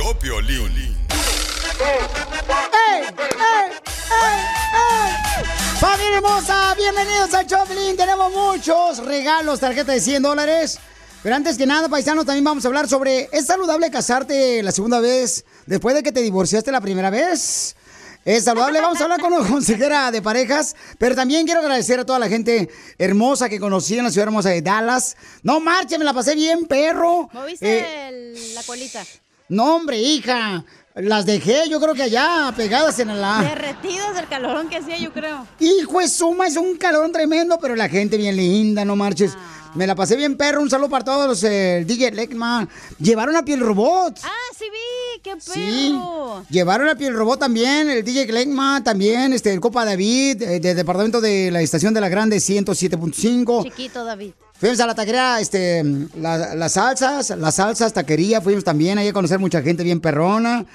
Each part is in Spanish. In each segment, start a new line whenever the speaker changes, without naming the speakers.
Vio Piolín.
¡Ey! ¡Ey! ¡Ey! ¡Ey! ¡Familia hermosa! Bienvenidos al Choplin. Tenemos muchos regalos, tarjeta de 100 dólares. Pero antes que nada, paisano, también vamos a hablar sobre ¿es saludable casarte la segunda vez después de que te divorciaste la primera vez? Es saludable, vamos a hablar con una consejera de parejas, pero también quiero agradecer a toda la gente hermosa que conocí en la ciudad hermosa de Dallas. No marche, me la pasé bien, perro.
¿Moviste
Eh,
el- la colita?
No, hombre, hija, las dejé yo creo que allá, pegadas en la...
Derretidas del calorón que hacía, yo creo.
Hijo de suma, es un calor tremendo, pero la gente bien linda, no marches. Me la pasé bien, perro. Un saludo para todos los eh, DJ Leckman. Llevaron a piel robot.
Ah, sí vi, qué perro.
Sí. Llevaron a piel robot también, el DJ Gleckman también, este, el Copa David, eh, del departamento de la estación de la Grande 107.5.
Chiquito, David.
Fuimos a la taquería, este, la- las salsas, las salsas, taquería, fuimos también ahí a conocer mucha gente bien perrona.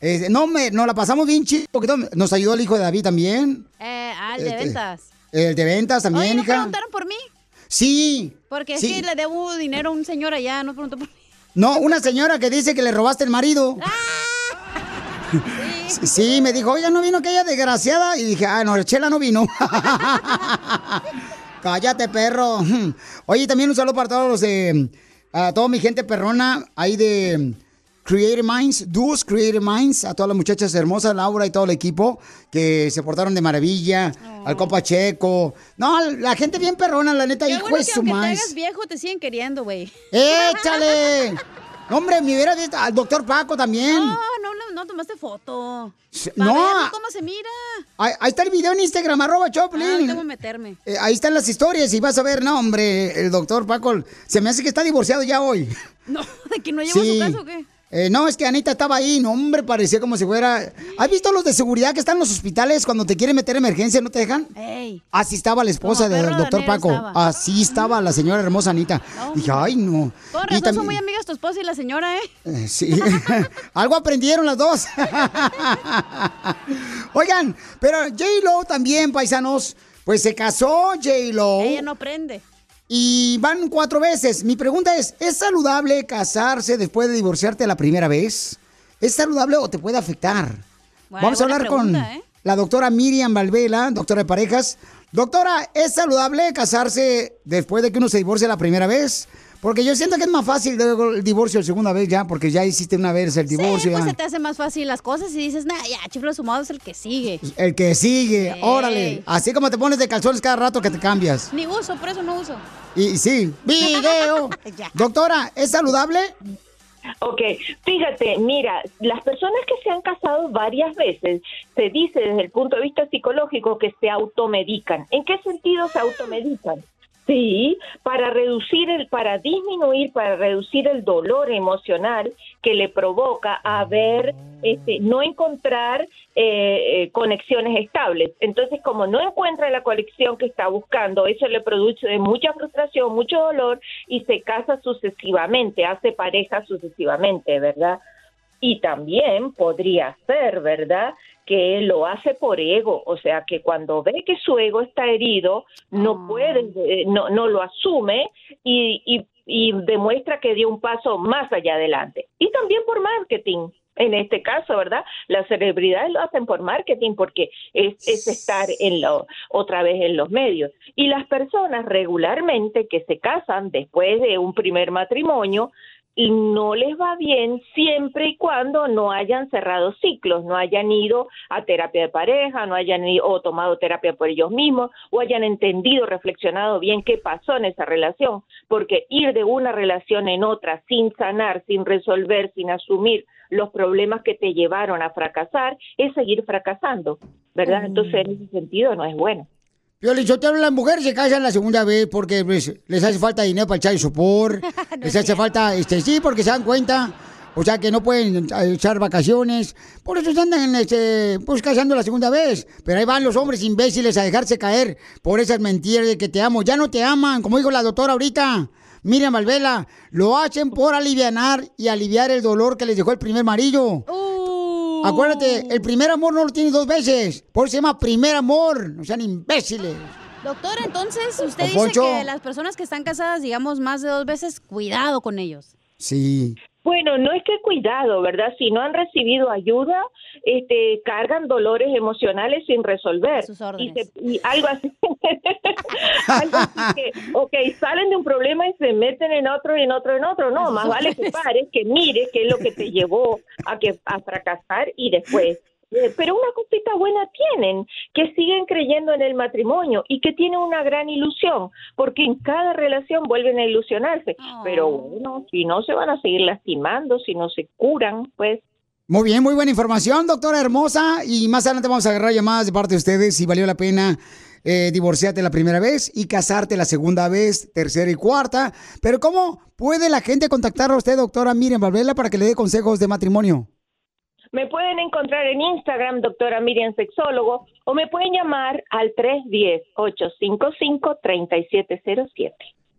Eh, no, me, nos la pasamos bien chido, porque nos ayudó el hijo de David también,
Eh, ah, el de
Este,
ventas.
el de ventas también,
Oye, ¿no
hija.
preguntaron por mí?
Sí.
Porque
sí.
es que le debo dinero a un señor allá, no preguntó por mí.
No, una señora que dice que le robaste el marido. Sí, sí, me dijo, oiga, ¿no vino aquella desgraciada? Y dije, ah, no, Chela no vino. Cállate, perro. Oye, también un saludo para todos los de, a toda mi gente perrona ahí de Creative Minds, Duos Creative Minds, a todas las muchachas hermosas, Laura y todo el equipo que se portaron de maravilla, al compa Checo. No, la gente bien perrona, la neta,
Qué
hijo
bueno
de
que
su
aunque te hagas viejo te siguen queriendo, güey.
¡Échale! Hombre, me hubiera visto al doctor Paco también.
No, no, tomaste foto. Para
no.
verlo cómo se mira.
Ahí, ahí está el video en Instagram, arroba
Ah,
Choplin.
tengo que meterme.
Eh, ahí están las historias y vas a ver, no, hombre, el doctor Paco se me hace que está divorciado ya hoy.
No, de que no llevo
Sí.
su caso o qué.
Eh, no, es que Anita estaba ahí, no, hombre, parecía como si fuera... ¿Has visto los de seguridad que están en los hospitales cuando te quieren meter emergencia, no te dejan?
Ey.
Así estaba la esposa del doctor Paco.
estaba.
Así estaba la señora hermosa Anita. Dije, ay, no.
Con razón son muy amigas tu esposa y la señora, ¿eh?
Eh, Sí, algo aprendieron las dos. Oigan, pero J-Lo también, paisanos, pues se casó J-Lo.
Ella no prende.
Y van cuatro veces. Mi pregunta es, ¿es saludable casarse después de divorciarte la primera vez? ¿Es saludable o te puede afectar?
Bueno,
Vamos a hablar con
¿eh?
la doctora Miriam Valvela, doctora de parejas. Doctora, ¿es saludable casarse después de que uno se divorcia la primera vez? Porque yo siento que es más fácil luego el divorcio la segunda vez ya, porque ya hiciste una vez el divorcio.
Sí, pues
ya.
se te hace más fácil las cosas y dices, nah, ya, chiflo sumado es el que sigue.
El que sigue, órale. Así como te pones de calzones cada rato que te cambias.
Ni uso, por eso no uso.
Y, sí, video. Doctora, ¿es saludable?
Ok, fíjate, mira, las personas que se han casado varias veces, se dice desde el punto de vista psicológico que se automedican. ¿En qué sentido se automedican? Sí, para reducir el, para disminuir, para reducir el dolor emocional que le provoca haber, este, no encontrar eh, eh, conexiones estables. Entonces, como no encuentra la conexión que está buscando, eso le produce mucha frustración, mucho dolor y se casa sucesivamente, hace pareja sucesivamente, ¿verdad? Y también podría ser, ¿verdad? Que lo hace por ego, o sea, que cuando ve que su ego está herido, no puede, eh, no, no lo asume y, y, y demuestra que dio un paso más allá adelante. Y también por marketing. En este caso, ¿verdad? Las celebridades lo hacen por marketing porque es, es estar en lo, otra vez en los medios. Y las personas regularmente que se casan después de un primer matrimonio y no les va bien siempre y cuando no hayan cerrado ciclos, no hayan ido a terapia de pareja, no hayan ido, o tomado terapia por ellos mismos, o hayan entendido, reflexionado bien qué pasó en esa relación, porque ir de una relación en otra sin sanar, sin resolver, sin asumir los problemas que te llevaron a fracasar, es seguir fracasando, ¿verdad? Entonces, en ese sentido no es bueno.
Yo le digo, las mujeres se casan la segunda vez porque pues, les hace falta dinero para echar sopor, les hace falta, este, sí, porque se dan cuenta, o sea, que no pueden echar vacaciones, por eso se andan, este, pues, casando la segunda vez, pero ahí van los hombres imbéciles a dejarse caer por esas mentiras de que te amo, ya no te aman, como dijo la doctora ahorita, Miriam Malvela, lo hacen por alivianar y aliviar el dolor que les dejó el primer marido. Acuérdate, el primer amor no lo tienes dos veces. Por eso se llama primer amor. No sean imbéciles.
Doctor, entonces usted dice que las personas que están casadas, digamos, más de dos veces, cuidado con ellos.
Sí.
Bueno, no es que cuidado, ¿verdad? Si no han recibido ayuda, este, cargan dolores emocionales sin resolver.
Sus y,
y, algo así. algo así que, ok, salen de un problema y se meten en otro, y en otro, en otro. No, más vale que pares, que mires qué es lo que te llevó a, que, a fracasar y después pero una cosita buena tienen, que siguen creyendo en el matrimonio y que tienen una gran ilusión, porque en cada relación vuelven a ilusionarse. Pero oh. bueno, si no se van a seguir lastimando, si no se curan, pues
muy bien, muy buena información, doctora hermosa. Y más adelante vamos a agarrar llamadas de parte de ustedes si valió la pena eh, divorciarte la primera vez y casarte la segunda vez, tercera y cuarta. Pero ¿cómo puede la gente contactar a usted, doctora Miriam Valvela, para que le dé consejos de matrimonio?
Me pueden encontrar en Instagram, doctora Miriam Sexólogo, o me pueden llamar al 310-855-3707.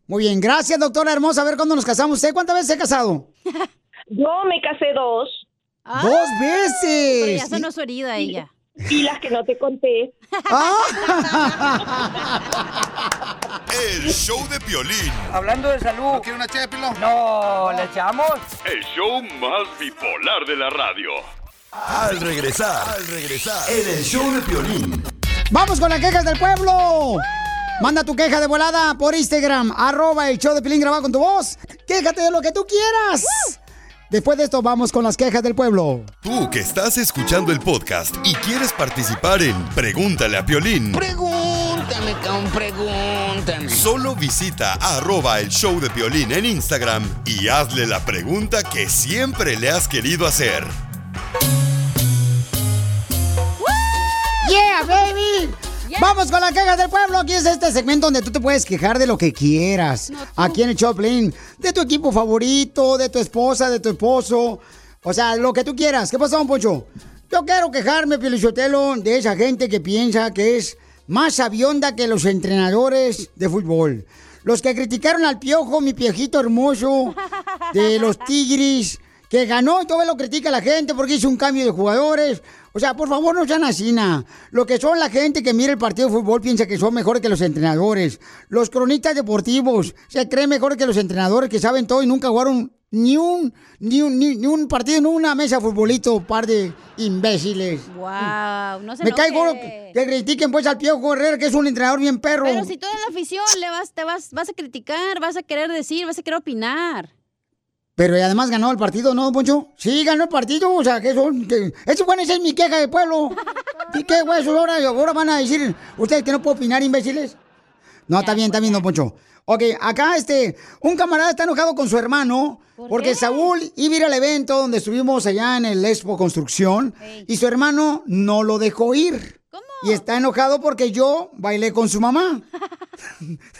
Muy bien, gracias, doctora hermosa. A ver cuándo nos casamos. ¿Usted cuántas veces se ha casado?
Yo me casé dos.
¡Dos veces!
Pero ya sonó su herida ella.
Y las que no te conté.
El show de Piolín.
Hablando de salud. ¿No
quiere una ché
No, ¿le echamos?
El show más bipolar de la radio. Al regresar, al regresar, en el show de Piolín.
¡Vamos con las quejas del pueblo! Manda tu queja de volada por Instagram, arroba el show de Piolín grabado con tu voz. Quéjate de lo que tú quieras. Después de esto vamos con las quejas del pueblo.
Tú que estás escuchando el podcast y quieres participar en Pregúntale a Piolín.
Pregúntame, cabrón, pregúntame.
Solo visita arroba el show de Piolín en Instagram y hazle la pregunta que siempre le has querido hacer.
¡Yeah, baby! Vamos con la queja del pueblo. Aquí es este segmento donde tú te puedes quejar de lo que quieras. Aquí en el Choplin. De tu equipo favorito, de tu esposa, de tu esposo. O sea, lo que tú quieras. ¿Qué pasó, Poncho? Yo quiero quejarme, Pielichotelo, de esa gente que piensa que es más avionda que los entrenadores de fútbol. Los que criticaron al piojo, mi piejito hermoso, de los Tigris, que ganó y todo lo critica la gente porque hizo un cambio de jugadores. O sea, por favor, no sean así. Lo que son la gente que mira el partido de fútbol piensa que son mejores que los entrenadores. Los cronistas deportivos se creen mejores que los entrenadores que saben todo y nunca jugaron ni un, ni un, ni, un partido, ni una mesa de futbolito, par de imbéciles.
Wow, no se
Me caigo que critiquen pues al Piojo Herrera, que es un entrenador bien perro.
Pero si tú eres la afición, le vas, te vas, vas a criticar, vas a querer decir, vas a querer opinar.
Pero además ganó el partido, ¿no, Poncho? Sí, ganó el partido, o sea, que son... Que, eso bueno, esa es mi queja de pueblo. ¿Y qué, güey? Ahora, ahora van a decir ustedes que no puedo opinar, imbéciles. No, está bien, está bien, don Poncho. Ok, acá este, un camarada está enojado con su hermano porque Saúl iba a ir al evento donde estuvimos allá en el Expo Construcción y su hermano no lo dejó ir.
¿Cómo?
Y está enojado porque yo bailé con su mamá.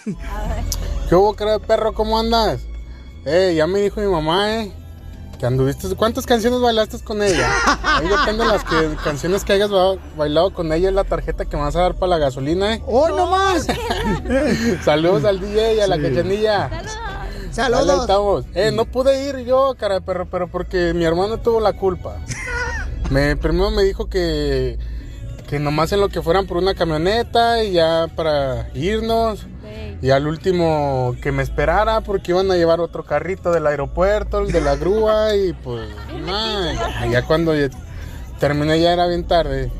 ¿Qué hubo, cara perro? ¿Cómo andas? Eh, ya me dijo mi mamá, eh, que anduviste. ¿Cuántas canciones bailaste con ella? Ahí depende de las que, canciones que hayas bailado con ella, es la tarjeta que me vas a dar para la gasolina, eh.
¡Oh, no más!
Saludos al DJ y a la cachanilla.
Saludos. Saludos.
estamos. Eh, no pude ir yo, cara, pero, pero porque mi hermano tuvo la culpa. Me, primero me dijo que, que nomás en lo que fueran por una camioneta y ya para irnos. Y al último que me esperara porque iban a llevar otro carrito del aeropuerto, el de la grúa y pues nada, ya, cuando terminé ya era bien tarde.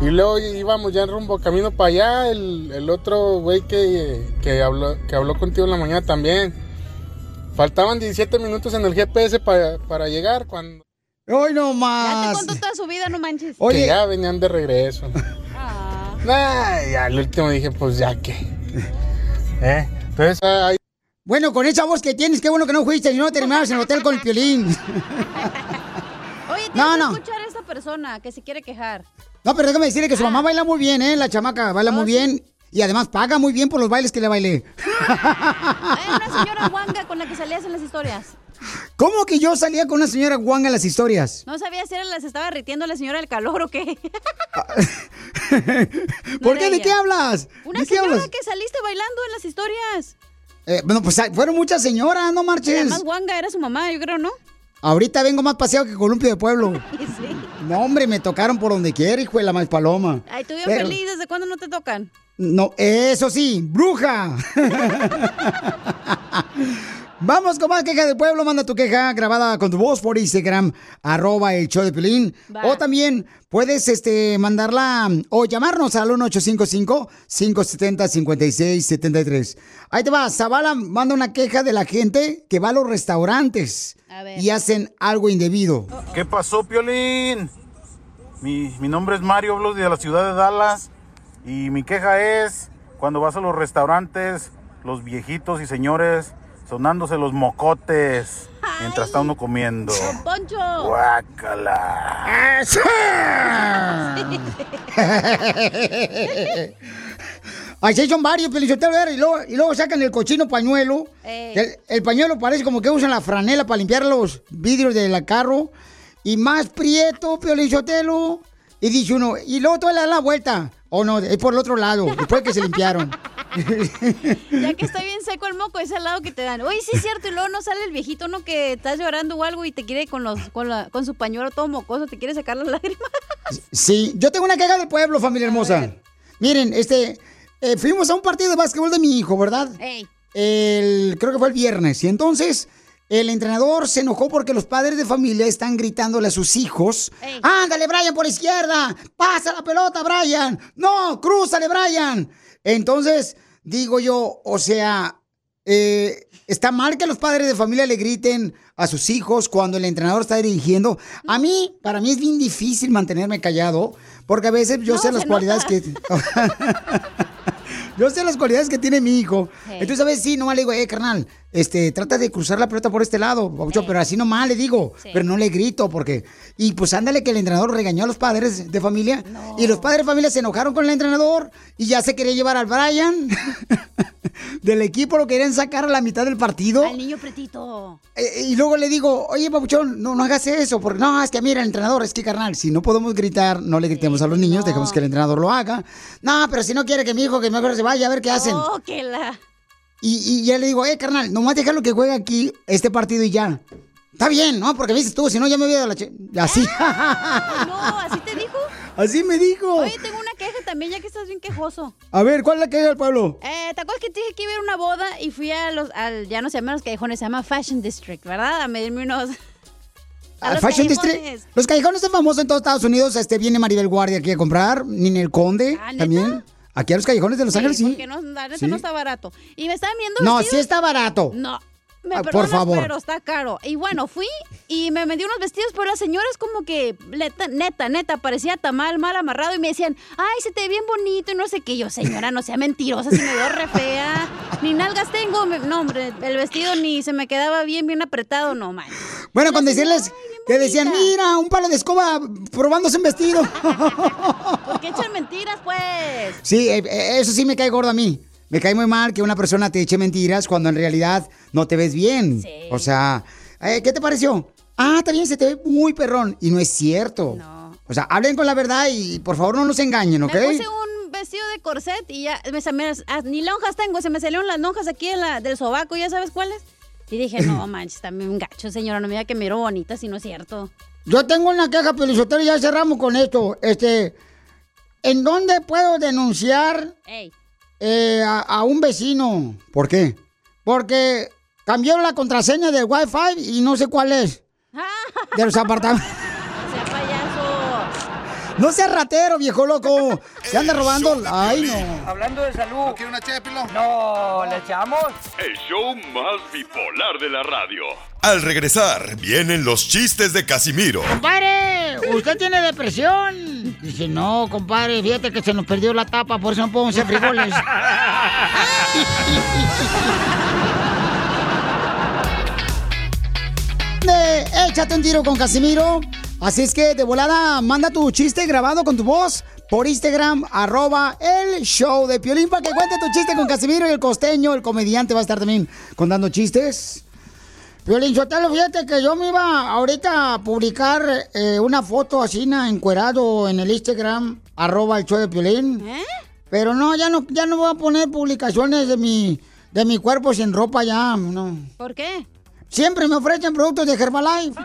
Y luego íbamos ya en rumbo camino para allá, el, el otro güey que, que, habló, que habló contigo en la mañana también. faltaban 17 minutos en el GPS para, para llegar cuando...
Hoy no
Ya te
más.
contó toda su vida, no manches.
Que ya venían de regreso.
Ah.
Nah, y al último dije, pues ya que. ¿Eh? Entonces, ahí
Bueno, con esa voz que tienes, qué bueno que no fuiste y no terminabas en el hotel con el piolín.
Oye, tienes
No,
que
no.
escuchar a esta persona que se quiere quejar.
No, pero déjame decirle que su mamá baila muy bien, ¿eh? La chamaca baila
Oh,
muy bien. Y además paga muy bien por los bailes que le bailé.
Hay una señora guanga con la que salías en las historias.
¿Cómo que yo salía con una señora guanga en las historias?
No sabía si era la, se estaba ritiendo la señora del calor o qué.
¿Por
era
qué? ¿De qué hablas?
Una
¿De qué
señora
hablas?
que saliste bailando en las historias.
Eh, bueno, pues ah, fueron muchas señoras, no
La
marches.
más guanga era su mamá, yo creo, ¿no?
Ahorita vengo más paseado que columpio de pueblo.
Sí.
No, hombre, me tocaron por donde quiera, hijo de la más paloma.
Ay, tú bien
Pero-
feliz, ¿desde cuándo no te tocan?
No, eso sí, bruja. Vamos con más queja del pueblo. Manda tu queja grabada con tu voz por Instagram, arroba el show de Pelín.
Va.
O también puedes este, mandarla o llamarnos al 1855-570-5673. Ahí te va, Zavala manda una queja de la gente que va a los restaurantes y hacen algo indebido.
¿Qué pasó, Piolín? Mi, mi nombre es Mario, hablo de la ciudad de Dallas y mi queja es cuando vas a los restaurantes, los viejitos y señores sonándose los mocotes mientras está uno comiendo.
¡Poncho!
¡Guácala!
Así son varios, Pelichotero, y luego, y luego sacan el cochino pañuelo. El, el pañuelo parece como que usan la franela para limpiar los vidrios del carro. Y más prieto, Pelichotelo. Y dice uno, y luego tú le das la vuelta. O no, es por el otro lado, después que se limpiaron.
Ya que está bien seco el moco, es al lado que te dan. Oye, sí es cierto, y luego no sale el viejito, ¿no? Que estás llorando o algo y te quiere con los con, la- con su pañuelo todo mocoso, te quiere sacar las lágrimas.
Sí, yo tengo una queja del pueblo, familia hermosa. Miren, este, eh, fuimos a un partido de básquetbol de mi hijo, ¿verdad?
Ey.
El, creo que fue el viernes. Y entonces el entrenador se enojó porque los padres de familia están gritándole a sus hijos. Ándale, Brian, por izquierda. Pasa la pelota, Brian. No, crúzale, Brian. Entonces, digo yo, o sea, eh, está mal que los padres de familia le griten a sus hijos cuando el entrenador está dirigiendo. A mí, para mí es bien difícil mantenerme callado, porque a veces yo
No,
sé las cualidades
nota.
que... Yo sé las cualidades que tiene mi hijo.
Hey.
Entonces, a veces sí, nomás le digo, eh, carnal, este, trata de cruzar la pelota por este lado, Pabuchón, pero así nomás le digo,
Sí.
pero no le grito, porque. Y pues ándale que el entrenador regañó a los padres de familia, y los padres de familia se enojaron con el entrenador, y ya se quería llevar al Brian del equipo, lo querían sacar a la mitad del partido.
Al niño pretito.
Eh, y luego le digo, oye, Pabuchón, no, no hagas eso, porque no, es que mira, el entrenador, es que carnal, si no podemos gritar, no le gritemos a los niños, dejemos que el entrenador lo haga. No, pero si no quiere que mi hijo, que mejor se vaya a ver qué hacen.
Oh, que la.
Y, y ya le digo, eh, carnal, nomás déjalo que juegue aquí este partido y ya. Está bien, ¿no? Porque me dices tú, si no ya me voy a la... che- Así.
No, ¿así te dijo?
Así me dijo.
Oye, tengo una queja también, ya que estás bien quejoso.
A ver, ¿cuál es la queja del pueblo?
Eh, ¿Te acuerdas que te dije que iba a ir a una boda y fui a los, al, ya no se llaman los callejones, se llama Fashion District, ¿verdad? A medirme unos... a
Al
los
Fashion. District. Los callejones son famosos en todos Estados Unidos. Este viene Maribel Guardia aquí a comprar, Ninel Conde
Ah,
también. Aquí a los callejones de Los Ángeles, sí.
Porque no, la neta
Sí.
no está barato. Y me estaban viendo
No,
vestidos-
sí está barato.
No. Me
Ah, por
perdonas,
favor.
pero está caro. Y bueno, fui y me vendí unos vestidos, pero las señoras como que, neta, neta, neta, parecía tamal mal amarrado y me decían, ay, se te ve bien bonito y no sé qué. Yo, señora, no sea mentirosa, si me veo re fea. Ni nalgas tengo. No, hombre, el vestido ni se me quedaba bien, bien apretado, no, man.
Bueno, cuando decirles que decían, mira, un palo de escoba probándose un vestido.
¿Por qué echan mentiras, pues?
Sí, eh, eh, eso sí me cae gordo a mí. Me cae muy mal que una persona te eche mentiras cuando en realidad no te ves bien. O sea, eh, ¿qué te pareció? Ah, también se te ve muy perrón. Y no es cierto. O sea, hablen con la verdad y por favor no nos engañen, ¿ok?
Me puse un vestido de corset y ya, me, me- ah, ni lonjas tengo, se me salieron las lonjas aquí en la, del sobaco, ¿ya sabes cuáles? Y dije, no manches, también un gacho, señora, no me diga que miro bonita si no es cierto.
Yo tengo una queja, Pelizotero, y ya cerramos con esto. Este, ¿en dónde puedo denunciar
Ey.
Eh, a, a un vecino? ¿Por qué? Porque cambió la contraseña del Wi-Fi y no sé cuál es. De los apartamentos. No seas ratero, viejo loco. Se anda robando. Ay, no.
Hablando de salud. ¿No
quiere una ché, Pilón?
No, ¿le echamos?
El show más bipolar de la radio. Al regresar, vienen los chistes de Casimiro.
Compadre, ¿usted tiene depresión? Dice, no, compadre, fíjate que se nos perdió la tapa, por eso no podemos hacer frijoles. de Échate un tiro con Casimiro. Así es que de volada, manda tu chiste grabado con tu voz por Instagram, arroba el show de Piolín, para que cuente tu chiste con Casimiro y el costeño, el comediante, va a estar también contando chistes. Piolín Sotelo, fíjate que yo me iba ahorita a publicar eh, una foto así, na, encuerado en el Instagram, arroba el show de Piolín. Pero no, ya no, ya no voy a poner publicaciones de mi, de mi cuerpo sin ropa ya, no.
¿Por qué?
Siempre me ofrecen productos de Herbalife.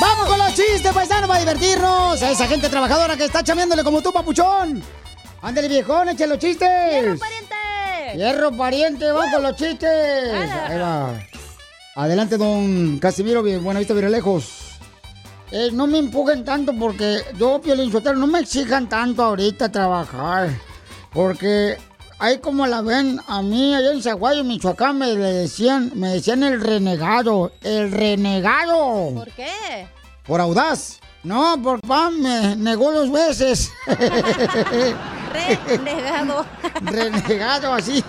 ¡Vamos con los chistes, paisanos, para divertirnos! A esa gente trabajadora que está chameándole como tú, papuchón. Ándale, viejón, eche los chistes. ¡Hierro,
pariente!
¡Hierro, pariente! ¡Vamos con los chistes! Va. Adelante, don Casimiro, bien, buena vista, bien lejos. Eh, no me empujen tanto porque yo, Piolín Sotelo, no me exijan tanto ahorita trabajar. Porque ahí como la ven, a mí allá en Zaguayo, Michoacán, me le decían, me decían el renegado, el renegado.
¿Por qué?
Por audaz. No, por papá me negó dos veces.
Renegado.
Renegado, así.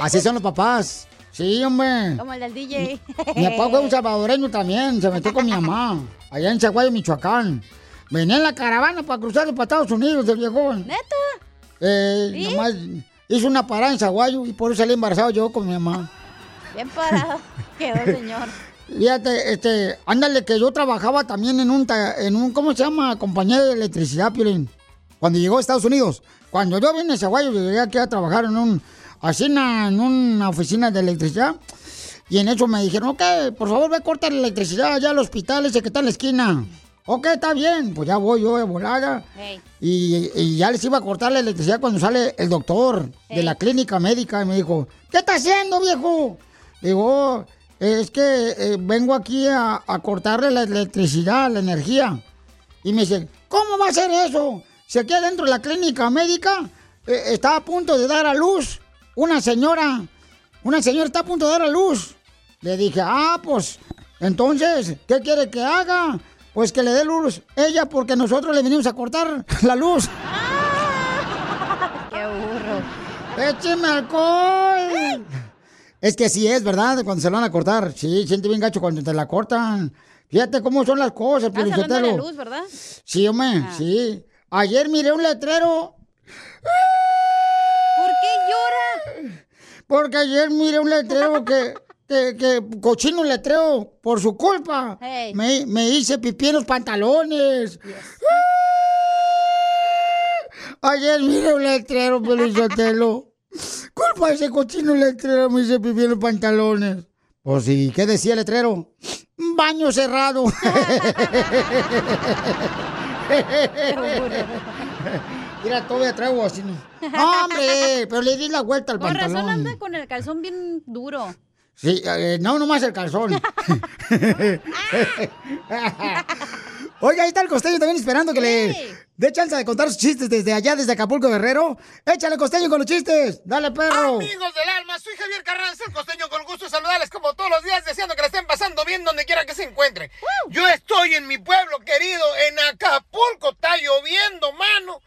así son los papás. Sí, hombre.
Como el del DJ.
Mi papá fue un salvadoreño también, se metió con mi mamá, allá en Zaguayo, Michoacán. Venía en la caravana para cruzar para Estados Unidos, el viejón.
¿Neta?
Eh,
¿Sí?
nomás hizo una parada en Zaguayo y por eso salí embarazado yo con mi mamá.
Bien parado. Quedó señor.
Fíjate, este, ándale que yo trabajaba también en un, en un, ¿cómo se llama? Compañía de electricidad, Piolín. Cuando llegó a Estados Unidos. Cuando yo vine a Zaguayo, llegué aquí a trabajar en un, así en una, oficina de electricidad. Y en eso me dijeron, ok, por favor, ve a cortar la electricidad allá al hospital ese que está en la esquina. Ok, está bien, pues ya voy yo de volada.
Hey.
Y, y ya les iba a cortar la electricidad cuando sale el doctor de la clínica médica y me dijo, ¿qué está haciendo, viejo? Digo, "Oh, es que eh, vengo aquí a, a cortarle la electricidad, la energía. Y me dice, ¿cómo va a ser eso? Si aquí adentro de la clínica médica eh, está a punto de dar a luz una señora, una señora está a punto de dar a luz. Le dije, ah, pues, entonces, ¿qué quiere que haga? Pues que le dé luz ella porque nosotros le venimos a cortar la luz.
Qué burro.
¡Écheme alcohol! Es que sí es, ¿verdad? Cuando se lo van a cortar. Sí, siente bien gacho cuando te la cortan. Fíjate cómo son las cosas,
Estás hablando de la luz, ¿verdad?
Sí, hombre,
Ah.
sí. Ayer miré un letrero.
¿Por qué llora?
Porque ayer miré un letrero que, que, que cochino letrero, por su culpa.
Hey.
Me, me hice pipí en los pantalones. Ayer miré un letrero, Pelizotelo. Culpa de ese cochino letrero, me hice pipí en los pantalones. Pues sí, ¿qué decía el letrero? Baño cerrado. Mira, todavía traigo así. Hombre, pero le di la vuelta al
razón
pantalón.
anda con el calzón bien duro.
Sí, eh, no, nomás el calzón. Oiga, ahí está el costeño también esperando que le dé chance de contar sus chistes desde allá, desde Acapulco Guerrero. Échale costeño con los chistes. Dale, perro.
Amigos del alma, soy Javier Carranza, el costeño, con gusto saludarles como todos los días, deseando que la estén pasando bien donde quiera que se encuentren. Yo estoy en mi pueblo querido, en Acapulco, está lloviendo, mano.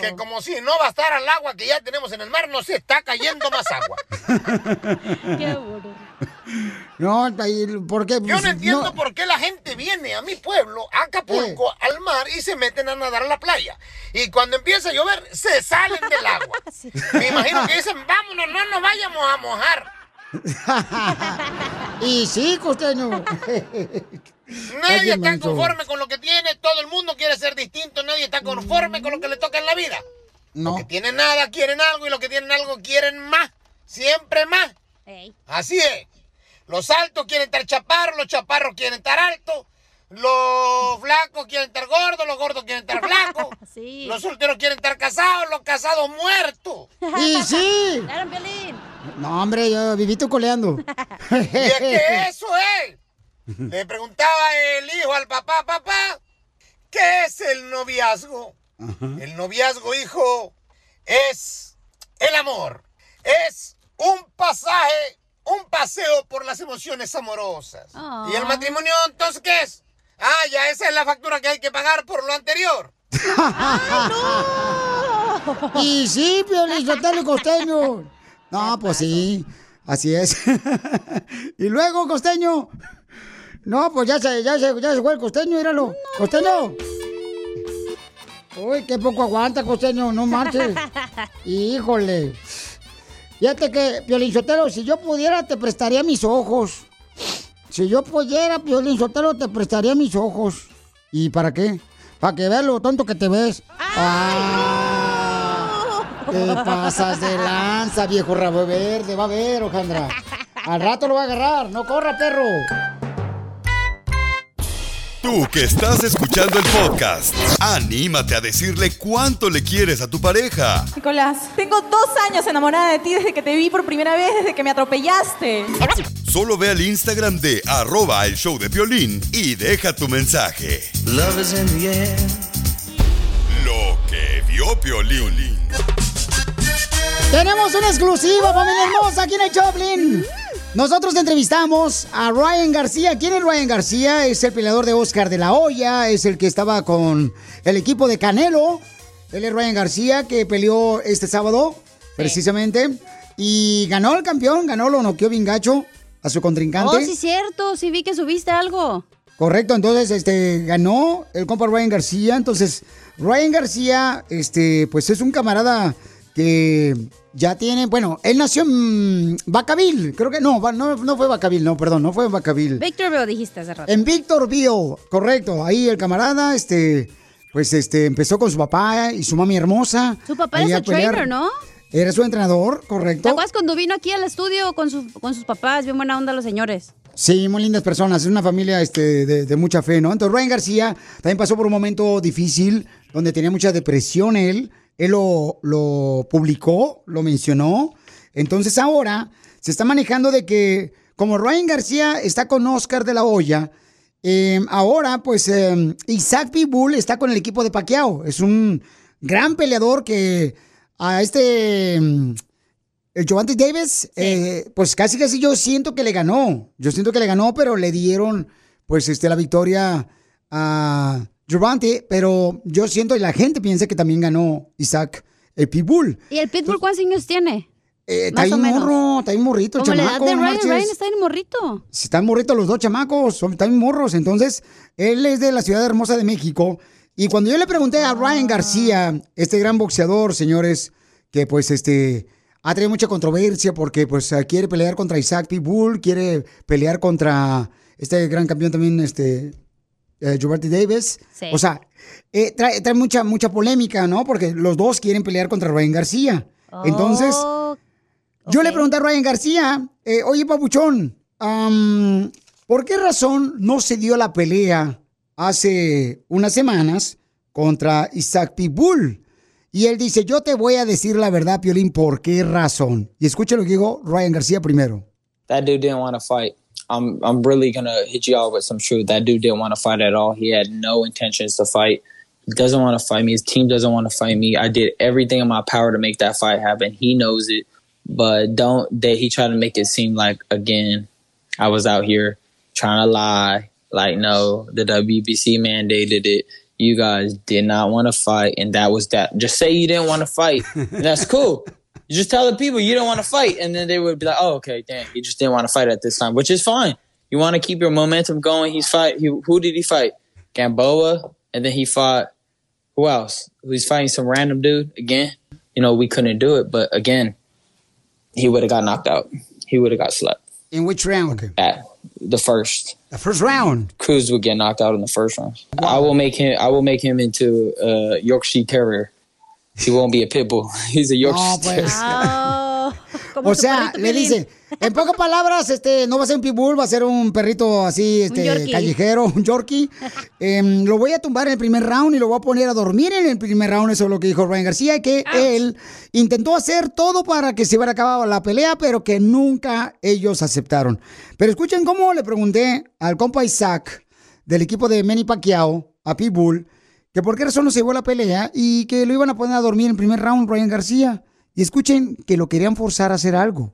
Que como si no bastara el agua que ya tenemos en el mar, nos está cayendo más agua.
Qué burro.
No, ahí, ¿por qué?
Yo
Pues,
no entiendo
no.
por qué la gente viene a mi pueblo, a Acapulco, al mar y se meten a nadar a la playa. Y cuando empieza a llover, se salen del agua. Me imagino que dicen, vámonos, no nos vayamos a mojar.
y sí, costeño.
Nadie está conforme con lo que tiene, todo el mundo quiere ser distinto, nadie está conforme con lo que le toca en la vida.
No.
Que tienen nada, quieren algo y los que tienen algo quieren más, siempre más.
Ey.
Así es. Los altos quieren estar chaparros, los chaparros quieren estar altos. Los flacos quieren estar gordos, los gordos quieren estar flacos.
Sí.
Los solteros quieren estar casados, los casados muertos.
Y sí.
Claro, Piolín.
No, hombre, yo viví tu coleando.
Y es que eso es. Le preguntaba el hijo al papá, papá, ¿qué es el noviazgo? El noviazgo, hijo, es el amor. Es un pasaje, un paseo por las emociones amorosas.
Ah.
¿Y el matrimonio entonces qué es? Ah, ya esa es la factura que hay que pagar por lo anterior.
Y sí, Piolín, Costeño. No, pues sí, así es. y luego, Costeño. No, pues ya se, ya se, ya se fue el Costeño, míralo. Costeño. Uy, qué poco aguanta, Costeño, no marches. Híjole. Fíjate que, Piolín Sotelo, si yo pudiera, te prestaría mis ojos. Si yo pudiera, Piolín Sotelo, te prestaría mis ojos. ¿Y para qué? Para que veas lo tonto que te ves. Ah, Te pasas de lanza, viejo rabo verde. Va a ver, Ojandra. Al rato lo va a agarrar. No corra, perro.
Tú que estás escuchando el podcast, anímate a decirle cuánto le quieres a tu pareja.
Nicolás, tengo dos años enamorada de ti desde que te vi por primera vez, desde que me atropellaste.
Solo ve al Instagram de arroba el show de violín y deja tu mensaje. Lo que vio Piolín.
Tenemos una exclusiva, familia hermosa, aquí en el Choplin. Nosotros entrevistamos a Ryan García. ¿Quién es Ryan García? Es el peleador de Oscar de la Hoya, es el que estaba con el equipo de Canelo. Él es Ryan García, que peleó este sábado, precisamente. Y ganó el campeón, ganó, lo noqueó bien gacho a su contrincante.
Oh, sí, cierto. Sí vi que subiste algo.
Correcto, entonces este ganó el compa Ryan García. Entonces, Ryan García, este, pues es un camarada que ya tiene, bueno, él nació en Vacaville, creo que no, no, no fue Vacaville, no, perdón, no fue en Vacaville.
Victorville dijiste hace rato.
En Victorville, correcto, ahí el camarada, este, pues este, empezó con su papá y su mami hermosa.
Su papá
ahí
es
a
el
pelear.
trainer, ¿no?
Era su entrenador,
¿Te
correcto.
acuerdas cuando vino aquí al estudio con, sus con sus papás? Bien buena onda los señores.
Sí, muy lindas personas, es una familia este, de, de mucha fe, ¿no? Entonces, Ryan García también pasó por un momento difícil donde tenía mucha depresión él. Él lo, lo publicó, lo mencionó. Entonces, ahora se está manejando de que, como Ryan García está con Oscar de la Hoya, eh, ahora, pues, eh, Isaac Pitbull está con el equipo de Pacquiao. Es un gran peleador que a este. mm, El Giovanni Davis, eh, pues casi casi yo siento que le ganó. Yo siento que le ganó, pero le dieron, pues, este, la victoria a Giovanni. Pero yo siento y la gente piensa que también ganó Isaac el Pitbull.
¿Y el Pitbull cuántos años tiene?
Eh, está
menos.
morro, está bien morrito,
Como la edad
chamaco.
de Ryan. Ryan está bien morrito.
Si están morritos los dos chamacos, son, están morros. Entonces, él es de la ciudad hermosa de México. Y cuando yo le pregunté a Ryan García, este gran boxeador, señores, que pues este ha traído mucha controversia porque pues quiere pelear contra Isaac Pitbull, quiere pelear contra este gran campeón también, este eh, Gilberto Davis.
Sí.
O sea, eh, trae, trae mucha, mucha polémica, ¿no? Porque los dos quieren pelear contra Ryan García. Entonces,
Oh,
yo le pregunté a Ryan García, eh, oye, papuchón, ¿por qué razón no se dio la pelea hace unas semanas contra Isaac Pitbull? Y él dice, yo te voy a decir la verdad, Piolín, ¿por qué razón? Y escucha lo que dijo Ryan García primero.
that dude didn't want to fight. I'm I'm really gonna hit you all with some truth. That dude didn't want to fight at all. He had no intentions to fight. He doesn't want to fight me. His team doesn't want to fight me. I did everything in my power to make that fight happen. He knows it, but don't that he tried to make it seem like again I was out here trying to lie. Like no, the WBC mandated it. You guys did not want to fight, and that was that. Just say you didn't want to fight. that's cool. You just tell the people you don't want to fight, and then they would be like, "Oh, okay, damn, he just didn't want to fight at this time," which is fine. You want to keep your momentum going. He's fight. He, who did he fight? Gamboa, and then he fought. Who else? He's fighting some random dude again. You know, we couldn't do it, but again, he would have got knocked out. He would have got slept
In which round?
at the first.
The first round.
Cruz would get knocked out in the first round. I will make him. I will make him into a Yorkshire Terrier. He won't be a pit bull. He's a Yorkshire
No, pues.
Terrier.
Como
o sea,
perrito
le
Piolín.
dice, en pocas palabras, este, no va a ser un pitbull, va a ser un perrito así, este,
Yorkie.
callejero, un yorkie. Em, lo voy a tumbar en el primer round y lo voy a poner a dormir en el primer round, eso es lo que dijo Ryan García, que él intentó hacer todo para que se hubiera acabado la pelea, pero que nunca ellos aceptaron. Pero escuchen cómo le pregunté al compa Isaac del equipo de Manny Pacquiao, a Pitbull, que por qué razón no se llevó la pelea y que lo iban a poner a dormir en primer round Ryan García. Y escuchen que lo querían forzar a hacer algo.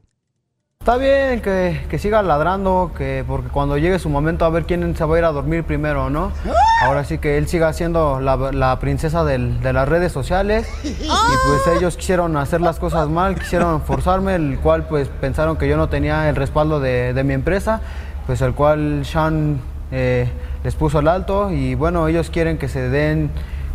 Está bien que, que siga ladrando, que porque cuando llegue su momento a ver quién se va a ir a dormir primero, ¿no? Ahora sí que él siga siendo la, la princesa del- de las redes sociales y pues ellos quisieron hacer las cosas mal, quisieron forzarme, el cual pues pensaron que yo no tenía el respaldo de, de mi empresa, pues el cual Sean eh, les puso el alto y bueno, ellos quieren que se den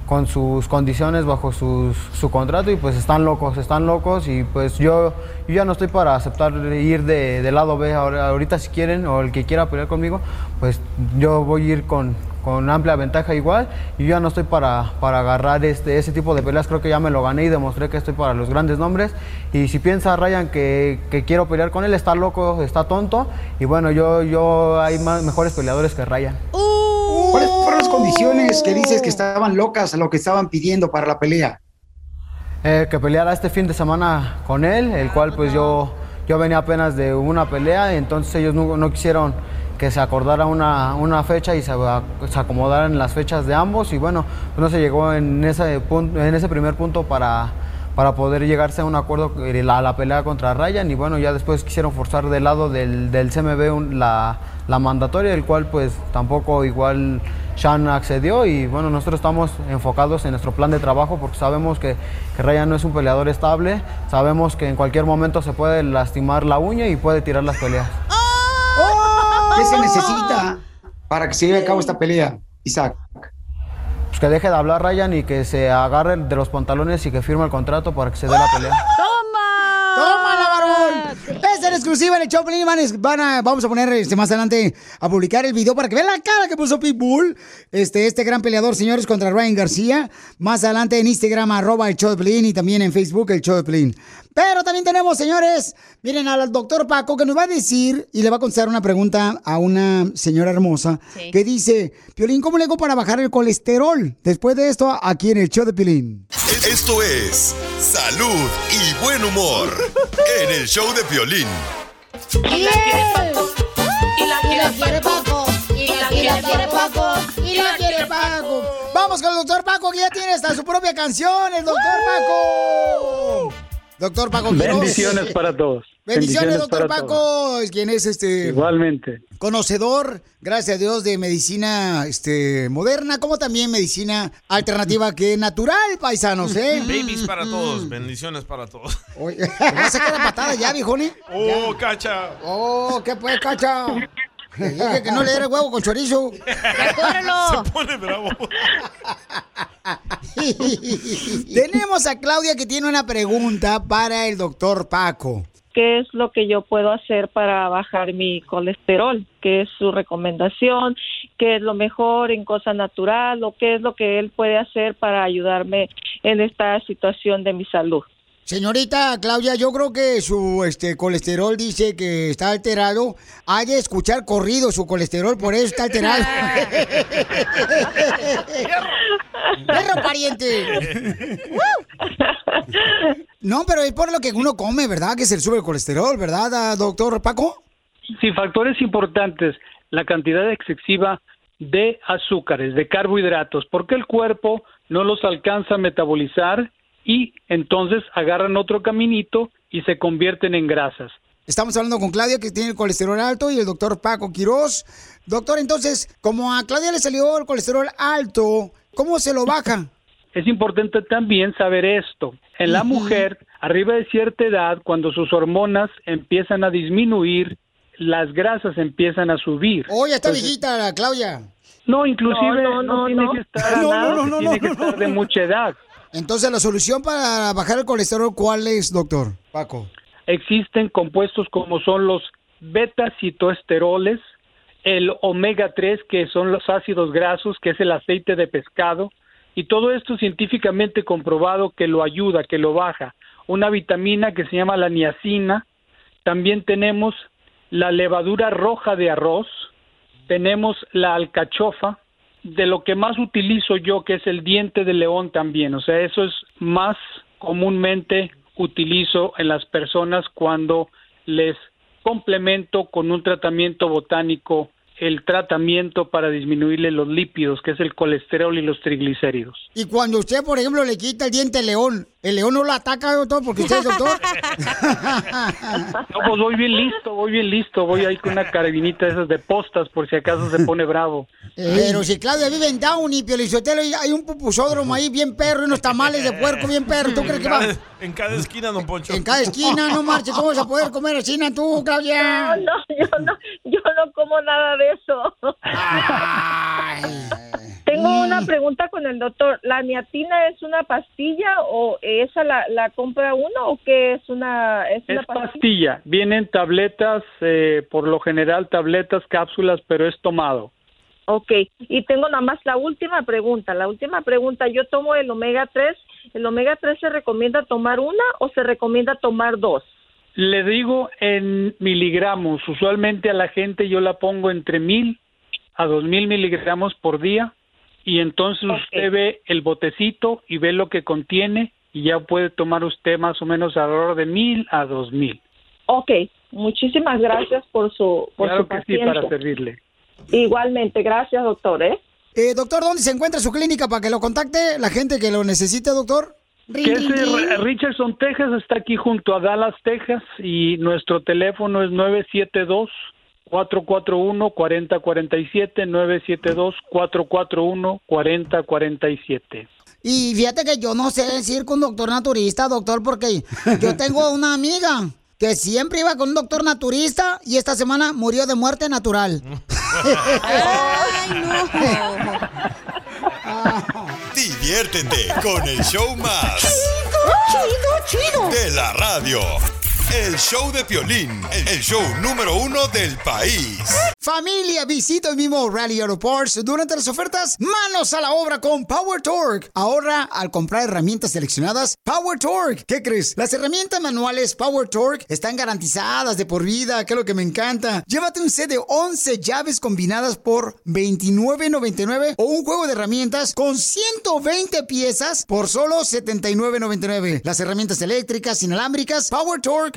con sus condiciones bajo sus- su contrato y pues están locos, están locos y pues yo, yo ya no estoy para aceptar ir de, de lado B. Ahorita si quieren o el que quiera pelear conmigo, pues yo voy a ir con, con amplia ventaja igual y yo ya no estoy para, para agarrar este, ese tipo de peleas, creo que ya me lo gané y demostré que estoy para los grandes nombres y si piensa Ryan que, que quiero pelear con él, está loco, está tonto y bueno, yo, yo hay más, mejores peleadores que Ryan.
¿Cuáles fueron las condiciones que dices que estaban locas a lo que estaban pidiendo para la pelea?
Eh, que peleara este fin de semana con él, el cual pues yo, yo venía apenas de una pelea, entonces ellos no, no quisieron que se acordara una, una fecha y se, se acomodaran las fechas de ambos. Y bueno, pues no se llegó en ese, punto, en ese primer punto para, para poder llegarse a un acuerdo la, la pelea contra Ryan. Y bueno, ya después quisieron forzar del lado del, del CMB un- la, la mandatoria, el cual pues tampoco igual Sean accedió. Y bueno, nosotros estamos enfocados en nuestro plan de trabajo porque sabemos que, que Ryan no es un peleador estable, sabemos que en cualquier momento se puede lastimar la uña y puede tirar las peleas.
¿Qué se necesita para que se lleve a cabo esta pelea, Isaac?
Pues que deje de hablar Ryan y que se agarre de los pantalones y que firme el contrato para que se dé la pelea.
¡Toma! ¡Tómala, varón! Es en exclusiva en el Choplin. Van, van a, vamos a poner este, más adelante a publicar el video para que vean la cara que puso Pitbull. Este, este gran peleador, señores, contra Ryan García. Más adelante en Instagram, arroba el Choplin y también en Facebook, el Choplin. Pero también tenemos, señores, miren al doctor Paco que nos va a decir y le va a contestar una pregunta a una señora hermosa
Sí.
que dice, Piolín, ¿cómo le hago para bajar el colesterol? Después de esto, aquí en el show de Piolín.
Esto es Salud y Buen Humor en el show de violín.
Y la quiere Paco. Y la quiere Paco.
Y la quiere Paco. Y la quiere Paco. Vamos con el doctor Paco, que ya tiene hasta su propia canción, el doctor Paco. Doctor Paco Quiroz.
Bendiciones para todos.
Bendiciones, doctor
todos.
Paco, es quien es este
Igualmente.
conocedor, gracias a Dios, de medicina este, moderna, como también medicina alternativa que natural, paisanos, ¿eh?
Babies para todos, bendiciones para todos.
Oye, ¿te vas a sacar la patada ya, viejoni?
Oh, cacha.
Oh, ¿qué pues, cacha? Le dije que no le diera huevo con chorizo.
Se pone bravo.
Tenemos a Claudia que tiene una pregunta para el doctor Paco.
qué es lo que yo puedo hacer para bajar mi colesterol, qué es su recomendación, qué es lo mejor en cosa natural o qué es lo que él puede hacer para ayudarme en esta situación de mi salud.
Señorita Claudia, yo creo que su este colesterol dice que está alterado. Hay de escuchar corrido su colesterol, por eso está alterado. ¡Perro pariente! No, pero es por lo que uno come, ¿verdad? Que se le sube el colesterol, ¿verdad, doctor Paco?
Sí, factores importantes. La cantidad excesiva de azúcares, de carbohidratos, porque el cuerpo no los alcanza a metabolizar y entonces agarran otro caminito y se convierten en grasas.
Estamos hablando con Claudia que tiene el colesterol alto y el doctor Paco Quiroz. Doctor, entonces, como a Claudia le salió el colesterol alto, ¿cómo se lo baja?
Es importante también saber esto. En la mujer, arriba de cierta edad, cuando sus hormonas empiezan a disminuir, las grasas empiezan a subir.
Oye, está
Entonces,
viejita la Claudia.
No, inclusive no,
No, no, no,
tiene
no.
que estar
No,
nada,
no, no,
tiene
no,
que
no,
estar de mucha edad.
Entonces, la solución para bajar el colesterol, ¿cuál es, doctor Paco?
Existen compuestos como son los beta-citoesteroles, el omega 3, que son los ácidos grasos, que es el aceite de pescado, y todo esto científicamente comprobado que lo ayuda, que lo baja. una vitamina que se llama la niacina. También tenemos la levadura roja de arroz. Tenemos la alcachofa. De lo que más utilizo yo, que es el diente de león también. O sea, eso es más comúnmente utilizo en las personas cuando les complemento con un tratamiento botánico el tratamiento para disminuirle los lípidos, que es el colesterol y los triglicéridos.
Y cuando usted, por ejemplo, le quita el diente al león, ¿el león no lo ataca, doctor? Porque usted es doctor.
No, pues voy bien listo, voy bien listo, voy ahí con una carabinita de esas de postas por si acaso se pone bravo.
Pero si Claudia vive en Downey, Piolizotelo, y hay un pupusódromo ahí bien perro y unos tamales de puerco bien perro. ¿Tú crees que va?
En cada esquina, don Poncho.
En cada esquina, no marches, ¿cómo vas a poder comer así, tú, Claudia?
No, no, yo no, yo no como nada de eso. Tengo una pregunta con el doctor. ¿La niatina es una pastilla o esa la, la compra uno o qué es una es una
Es pastilla, vienen tabletas, eh, por lo general tabletas, cápsulas, pero es tomado.
Ok, y tengo nada más la última pregunta. La última pregunta, yo tomo el omega 3. ¿El omega 3 se recomienda tomar una o se recomienda tomar dos?
Le digo en miligramos, usualmente a la gente yo la pongo entre mil a dos mil miligramos por día y entonces usted ve el botecito y ve lo que contiene y ya puede tomar usted más o menos alrededor de mil a dos mil.
Ok, muchísimas gracias por su, por
Claro
su
que sí,
paciencia.
para servirle.
Igualmente, gracias, doctor, ¿eh?
Eh, doctor, ¿dónde se encuentra su clínica para que lo contacte la gente que lo necesite, doctor?
Que es eh, Richardson, Texas, está aquí junto a Dallas, Texas, y nuestro teléfono es 972-441-4047, 972-441-4047.
Y fíjate que yo no sé decir con doctor naturista, doctor, porque yo tengo una amiga que siempre iba con un doctor naturista y esta semana murió de muerte natural.
Ay, no.
Diviértete con el show más.
Chido, chido,
De la radio. El show de Piolín, el show número uno del país.
Familia, visita el mismo Rally Auto Parts durante las ofertas. Manos a la obra con Power Torque. Ahorra al comprar herramientas seleccionadas Power Torque. ¿Qué crees? Las herramientas manuales Power Torque están garantizadas de por vida, que es lo que me encanta. Llévate un set de 11 llaves combinadas por $29.99 o un juego de herramientas con 120 piezas por solo $79.99. Las herramientas eléctricas inalámbricas Power Torque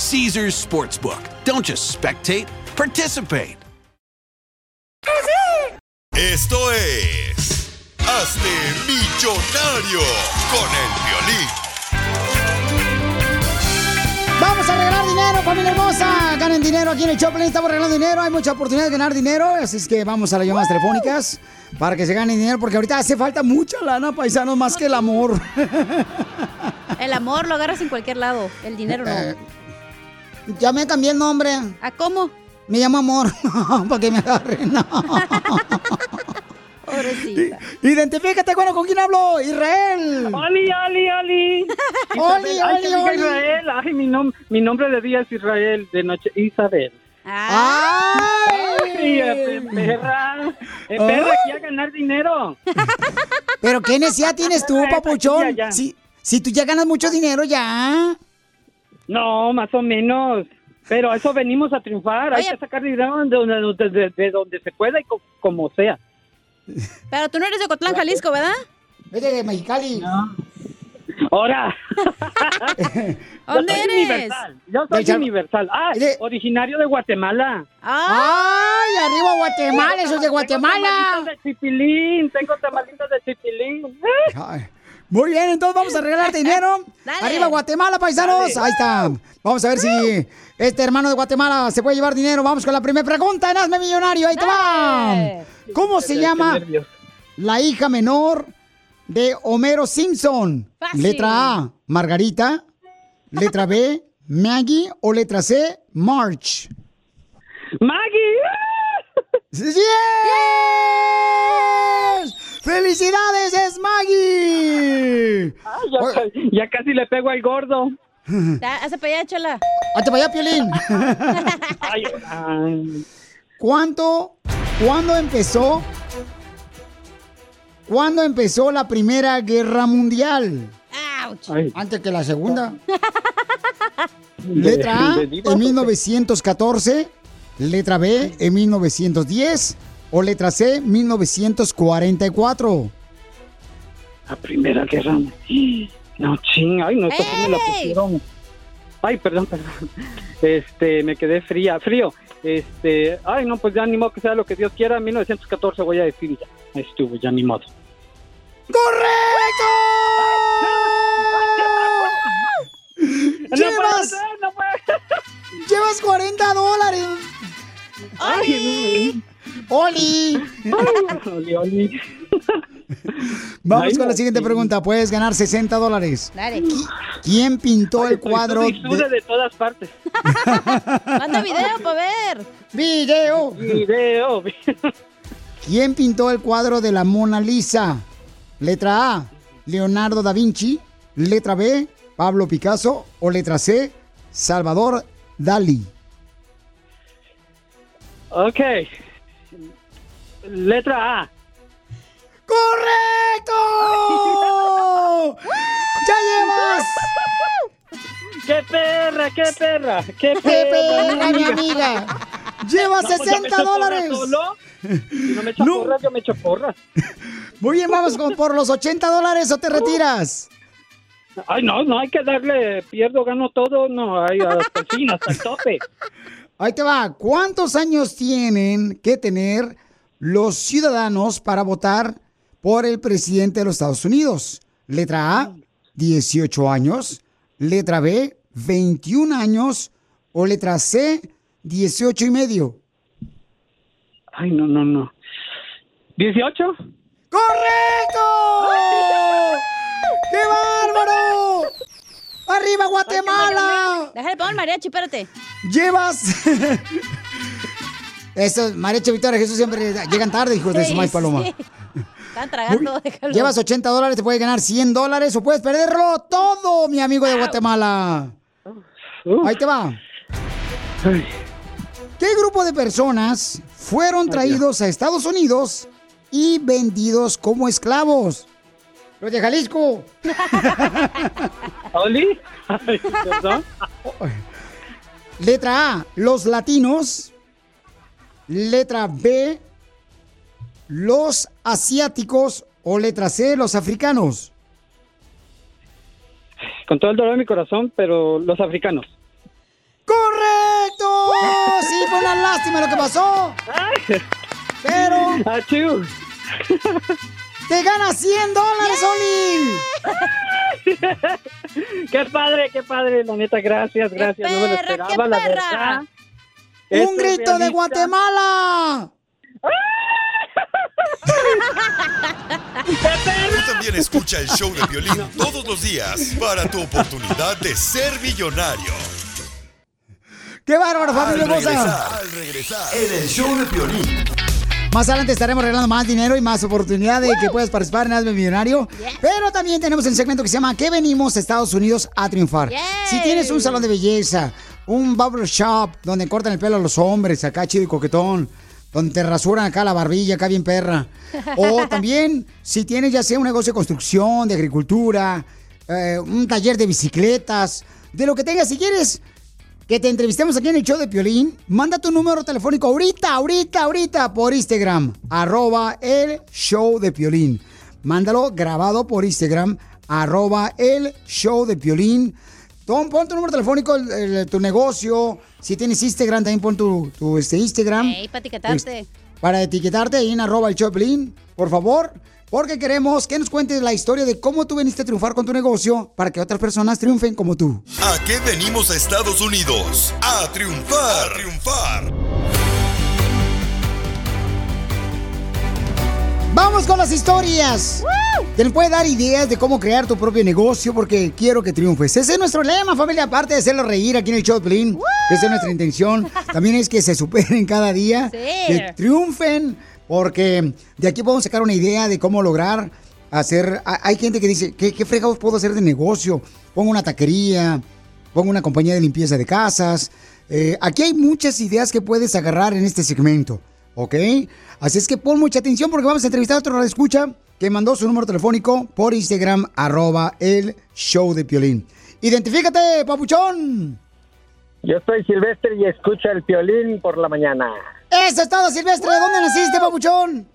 Caesar's Sportsbook. Don't just spectate, participate.
Esto es. Hazte millonario con el violín.
Vamos a regalar dinero, familia hermosa. Ganen dinero aquí en el Choplin. Estamos regalando dinero. Hay mucha oportunidad de ganar dinero. Así es que vamos a las llamadas telefónicas para que se gane dinero. Porque ahorita hace falta mucha lana, paisanos, más que el amor.
El amor lo agarras en cualquier lado, el dinero no.
Ya me cambié el nombre.
¿A cómo?
Me llamo Amor. para que me agarren. No.
Pobrecita.
Identifícate, bueno, ¿con quién hablo? Israel.
Oli, Oli, Oli.
Oli.
Ay,
Oli, Oli.
Israel. Ay, mi, nom- mi nombre de día es Israel, de noche Isabel. Ay, eh, perra. Eh, perra, aquí a ganar dinero.
Pero qué necesidad tienes tú, papuchón.
ya, ya.
Si, si tú ya ganas mucho dinero, ya.
No, más o menos. Pero a eso venimos a triunfar. Hay que sacar dinero de donde, de- de- de donde se pueda y co- como sea.
Pero tú no eres de Cotlán, Jalisco, ¿verdad?
Vete de Mexicali.
Ahora.
¿Dónde
yo soy
eres?
universal. Yo soy
Sal-
universal. Ah, originario de Guatemala.
¡Ay, arriba Guatemala! ¡Eso es de Guatemala!
Tengo tamalitos de chipilín, tengo tamalitos de chipilín.
Ay, Muy bien, entonces vamos a regalar dinero. Arriba Guatemala, paisanos.
Dale.
Ahí está. Vamos a ver si este hermano de Guatemala se puede llevar dinero. Vamos con la primera pregunta en Hazme Millonario. Ahí te va. ¿Cómo se llama la hija menor de Homero Simpson?
Fácil.
Letra A, Margarita. Letra B, Maggie. O letra C, March.
¡Maggie!
¡Yes! ¡Felicidades, es Maggie!
Ay, ya, ca- ya casi le pego al gordo.
Hace para allá, chola.
Hazte para allá, Piolín.
Ay, ay.
¿Cuánto, cuándo empezó? ¿Cuándo empezó la Primera Guerra Mundial?
Ay.
Antes que la Segunda. Letra A, en 1914. Letra B, en 1910. O letra C, 1944.
La primera guerra. No, ching, ay, no, esta sí me la pusieron. Ay, perdón, perdón. Este, me quedé fría, frío. Este, ay, no, pues ya ni modo que sea lo que Dios quiera. 1914 voy a decir ya. Ahí estuvo, ya ni modo.
¡Correcto! ¡Llevas! ¡Llevas 40 dólares!
¡Ay!
¡Oli!
Oli, oli.
Vamos con la siguiente pregunta. Puedes ganar 60 dólares.
Dale.
¿Quién pintó el cuadro? de-
de todas partes.
Manda video para ver.
¡Video!
Video.
¿Quién pintó el cuadro de la Mona Lisa? Letra A, Leonardo da Vinci. Letra B, Pablo Picasso. O letra C, Salvador Dalí.
Ok. Letra A.
¡Correcto! ¡Ya llevas!
¡Qué perra, qué perra! ¡Qué
¡Qué
perra,
perra, mi amiga! ¡Llevas
No, pues, yo me
60
echo porras
dólares!
solo. Si no me echo
No.
porras, yo me echo porras.
Muy bien, vamos con por los 80 dólares o te retiras.
Ay, no, no hay que darle, pierdo, gano todo, no, hay hasta el fin, hasta el tope.
Ahí te va. ¿Cuántos años tienen que tener los ciudadanos para votar por el presidente de los Estados Unidos? Letra A, 18 años. Letra B, 21 años. O letra C, 18 y medio.
Ay, no, no, no. ¿18?
¡Correcto! ¡Qué bárbaro! ¡Arriba Guatemala!
Déjale poner mariachi, espérate.
Llevas. Eso, Marecho Victoria Jesús siempre llegan tarde, hijos de su maíz paloma.
sí. Están tragando, déjalo.
Llevas 80 dólares, te puedes ganar 100 dólares o puedes perderlo todo, mi amigo de Guatemala. Ahí te va. ¿Qué grupo de personas fueron traídos a Estados Unidos y vendidos como esclavos? Los de Jalisco.
¿Oli?
Letra A, los latinos. Letra B, los asiáticos. O letra C, los africanos.
Con todo el dolor de mi corazón, pero los africanos.
¡Correcto! Sí, fue una lástima lo que pasó. Pero
¡Achú!
te ganas 100 dólares, Oli.
¡Qué padre, qué padre! La neta, gracias, gracias. no me lo
perra,
esperaba, la verdad.
¡Un grito de. Guatemala!
Tú también escucha el show de violín todos los días para tu oportunidad de ser millonario.
¡Qué bárbaro, familia
Al regresar, al regresar, en el show de violín.
Más adelante estaremos regalando más dinero y más oportunidad de que puedas participar en Hazme Millonario. Pero también tenemos el segmento que se llama ¿Qué venimos a Estados Unidos a triunfar? Si tienes un salón de belleza, un barber shop donde cortan el pelo a los hombres, acá chido y coquetón, donde te rasuran acá la barbilla, acá bien perra. O también si tienes ya sea un negocio de construcción, de agricultura, eh, un taller de bicicletas, de lo que tengas, si quieres que te entrevistemos aquí en el show de Piolín, manda tu número telefónico ahorita, ahorita, ahorita por Instagram, arroba el show de Piolín. Mándalo grabado por Instagram, arroba el show de Piolín. Tom, pon tu número telefónico, el- el- tu negocio. Si tienes Instagram, también pon tu, tu, este, Instagram.
Ey, para etiquetarte.
Es- para etiquetarte ahí en arroba el Piolín, por favor. Porque queremos que nos cuentes la historia de cómo tú veniste a triunfar con tu negocio para que otras personas triunfen como tú.
¿A qué venimos a Estados Unidos? A triunfar. A triunfar.
Vamos con las historias. Nos puede dar ideas de cómo crear tu propio negocio porque quiero que triunfes. Ese es nuestro lema, familia. Aparte de hacerlo reír aquí en el show que esa es nuestra intención. También es que se superen cada día.
Sí.
Que triunfen porque de aquí podemos sacar una idea de cómo lograr hacer... ha- Hay gente que dice, ¿qué, qué fregados puedo hacer de negocio? Pongo una taquería, pongo una compañía de limpieza de casas. Eh, aquí hay muchas ideas que puedes agarrar en este segmento. ¿Ok? Así es que pon mucha atención porque vamos a entrevistar a otro escucha que mandó su número telefónico por Instagram, arroba el show de Piolín. Identifícate, papuchón.
Yo soy Silvestre y escucho el violín por la mañana.
Eso es todo, Silvestre. ¿Dónde naciste, papuchón?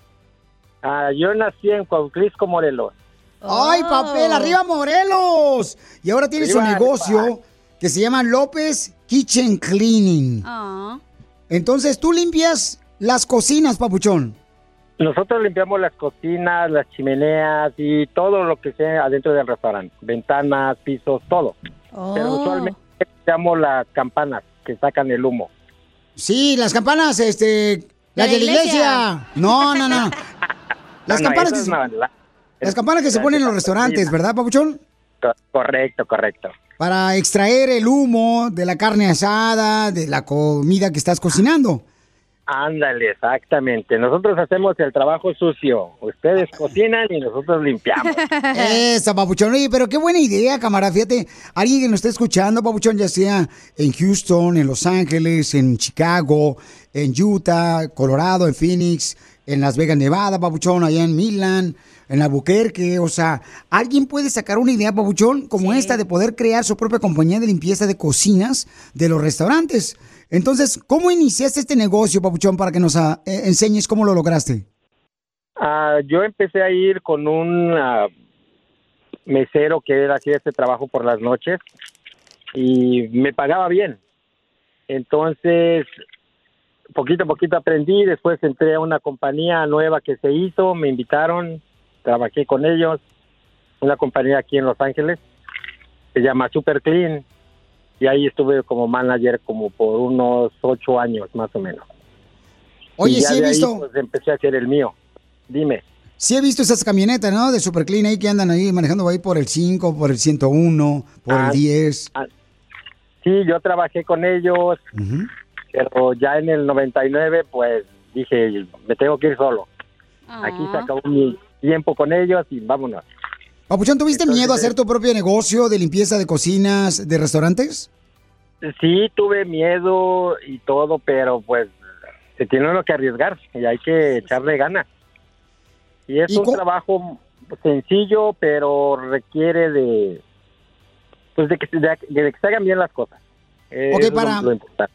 Ah, yo nací en Cuautlisco, Morelos.
¡Ay, papel! ¡Arriba, Morelos! Y ahora tiene su
Arriba,
negocio que se llama López Kitchen Cleaning.
Ah.
Entonces, tú limpias las cocinas, papuchón.
Nosotros limpiamos las cocinas, las chimeneas y todo lo que sea adentro del restaurante. Ventanas, pisos, todo. Pero
Oh.
usualmente limpiamos las campanas que sacan el humo.
Sí, las campanas, este... Las de la iglesia. No, no, no. Las
No,
campanas, que se,
la-
las campanas que se
la-
ponen en los restaurantes, ¿verdad, papuchón?
Co- Correcto, correcto.
Para extraer el humo de la carne asada, de la comida que estás cocinando.
Ándale, exactamente. Nosotros hacemos el trabajo sucio. Ustedes cocinan y nosotros limpiamos.
Esa, papuchón. Oye, pero qué buena idea, camarada. Fíjate, alguien que nos esté escuchando, papuchón, ya sea en Houston, en Los Ángeles, en Chicago, en Utah, Colorado, en Phoenix, en Las Vegas, Nevada, papuchón, allá en Milan, en Albuquerque. O sea, alguien puede sacar una idea, papuchón, como esta de poder crear su propia compañía de limpieza de cocinas de los restaurantes. Entonces, ¿cómo iniciaste este negocio, papuchón, para que nos ah, eh, enseñes cómo lo lograste?
Ah, yo empecé a ir con un ah, mesero que era hacía este trabajo por las noches y me pagaba bien. Entonces, poquito a poquito aprendí, después entré a una compañía nueva que se hizo, me invitaron, trabajé con ellos, una compañía aquí en Los Ángeles, se llama Super Clean, y ahí estuve como manager como por unos ocho años más o menos.
Oye,
Y ya
sí he
de ahí,
visto...
pues, empecé a hacer el mío. Dime.
Sí he visto esas camionetas, ¿no? De Super Clean ahí que andan ahí manejando ahí por el 5, por el 101, por
Ah,
el 10.
ah, Sí, yo trabajé con ellos, pero ya en el 99, pues dije, me tengo que ir solo. Aquí se acabó mi tiempo con ellos y vámonos.
Papuchón, ¿tuviste miedo a hacer tu propio negocio de limpieza de cocinas, de restaurantes?
Sí, tuve miedo y todo, pero pues se tiene uno que arriesgar y hay que echarle ganas. Y es
¿Y
un trabajo sencillo, pero requiere de pues de que, se- de, de que se hagan bien las cosas. Eh,
Ok,
eso es lo-
para-.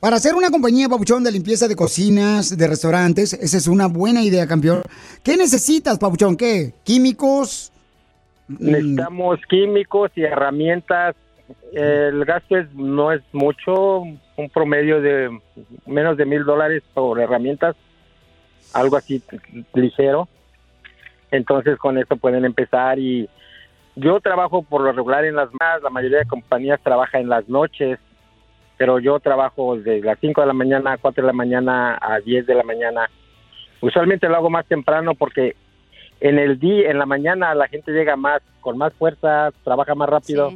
Para hacer una compañía, Papuchón, de limpieza de cocinas, de restaurantes, esa es una buena idea, campeón. ¿Qué necesitas, Papuchón? ¿Qué? ¿Químicos? Mm,
Necesitamos químicos y herramientas. El gasto es, no es mucho, un promedio de menos de mil dólares por herramientas, algo así ligero. Entonces con eso pueden empezar y yo trabajo por lo regular en las más, la mayoría de compañías trabaja en las noches, pero yo trabajo de las 5 de la mañana a 4 de la mañana a 10 de la mañana. Usualmente lo hago más temprano porque en el día, en la mañana la gente llega más, con más fuerza, trabaja más rápido.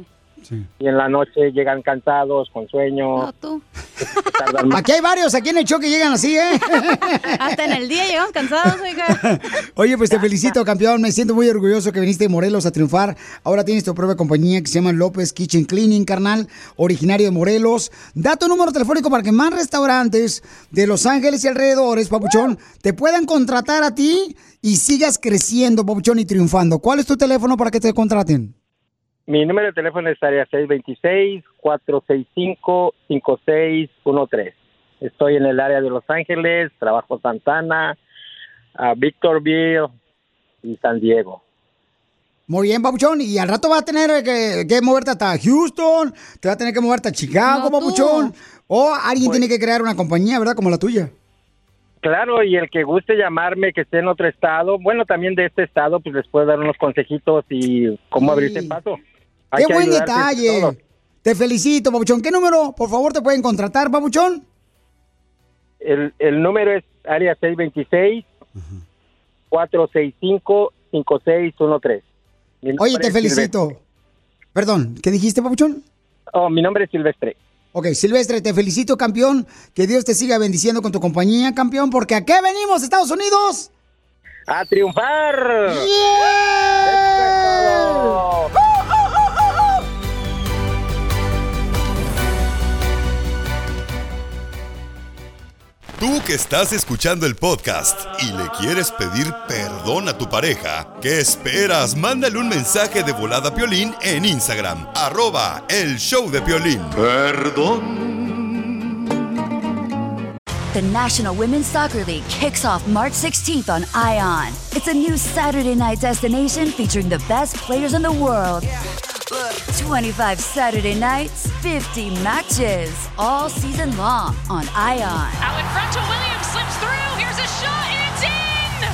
Y en la noche llegan cansados, con sueño.
No, tú.
Aquí hay varios aquí en el show que llegan así, ¿eh?
Hasta en el día llegamos cansados, oiga.
Oye, pues te felicito, campeón. Me siento muy orgulloso que viniste de Morelos a triunfar. Ahora tienes tu propia compañía que se llama López Kitchen Cleaning, carnal, originario de Morelos. Da tu número telefónico para que más restaurantes de Los Ángeles y alrededores, papuchón, te puedan contratar a ti y sigas creciendo, papuchón, y triunfando. ¿Cuál es tu teléfono para que te contraten?
Mi número de teléfono es área 626-465-5613. Estoy en el área de Los Ángeles, trabajo Santana, a Victorville y San Diego.
Muy bien, Papuchón. Y al rato vas a tener que, que moverte hasta Houston, te vas a tener que moverte a Chicago,
No.
Papuchón. O alguien
Pues-
tiene que crear una compañía, ¿verdad? Como la tuya.
Claro, y el que guste llamarme, que esté en otro estado, bueno, también de este estado, pues les puedo dar unos consejitos y cómo abrirse paso. Hay
Qué buen detalle. Te felicito, Papuchón. ¿Qué número, por favor, te pueden contratar, Papuchón?
El, el número es área 626 465 5613. Mi nombre
Oye, te felicito. Perdón, ¿qué dijiste, Papuchón?
Oh, mi nombre es Silvestre.
Ok, Silvestre, te felicito, campeón. Que Dios te siga bendiciendo con tu compañía, campeón, porque ¿a qué venimos, Estados Unidos?
¡A triunfar!
Tú que estás escuchando el podcast y le quieres pedir perdón a tu pareja, ¿qué esperas? Mándale un mensaje de volada a Piolín en Instagram, arroba el show de Piolín. Perdón.
The National Women's Soccer League kicks off March 16th on ION. It's a new Saturday night destination featuring the best players in the world. 25 Saturday nights, 50 matches, all season long on ION.
Out in front to Williams, slips through. Here's a shot, and it's in!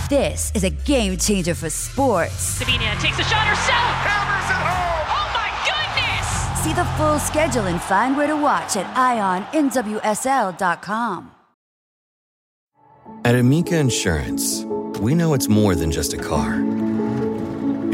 This is a game changer for sports.
Sabina takes a shot herself. Hammers it home. Oh my goodness!
See the full schedule and find where to watch at IONNWSL.com.
At Amica Insurance, we know it's more than just a car.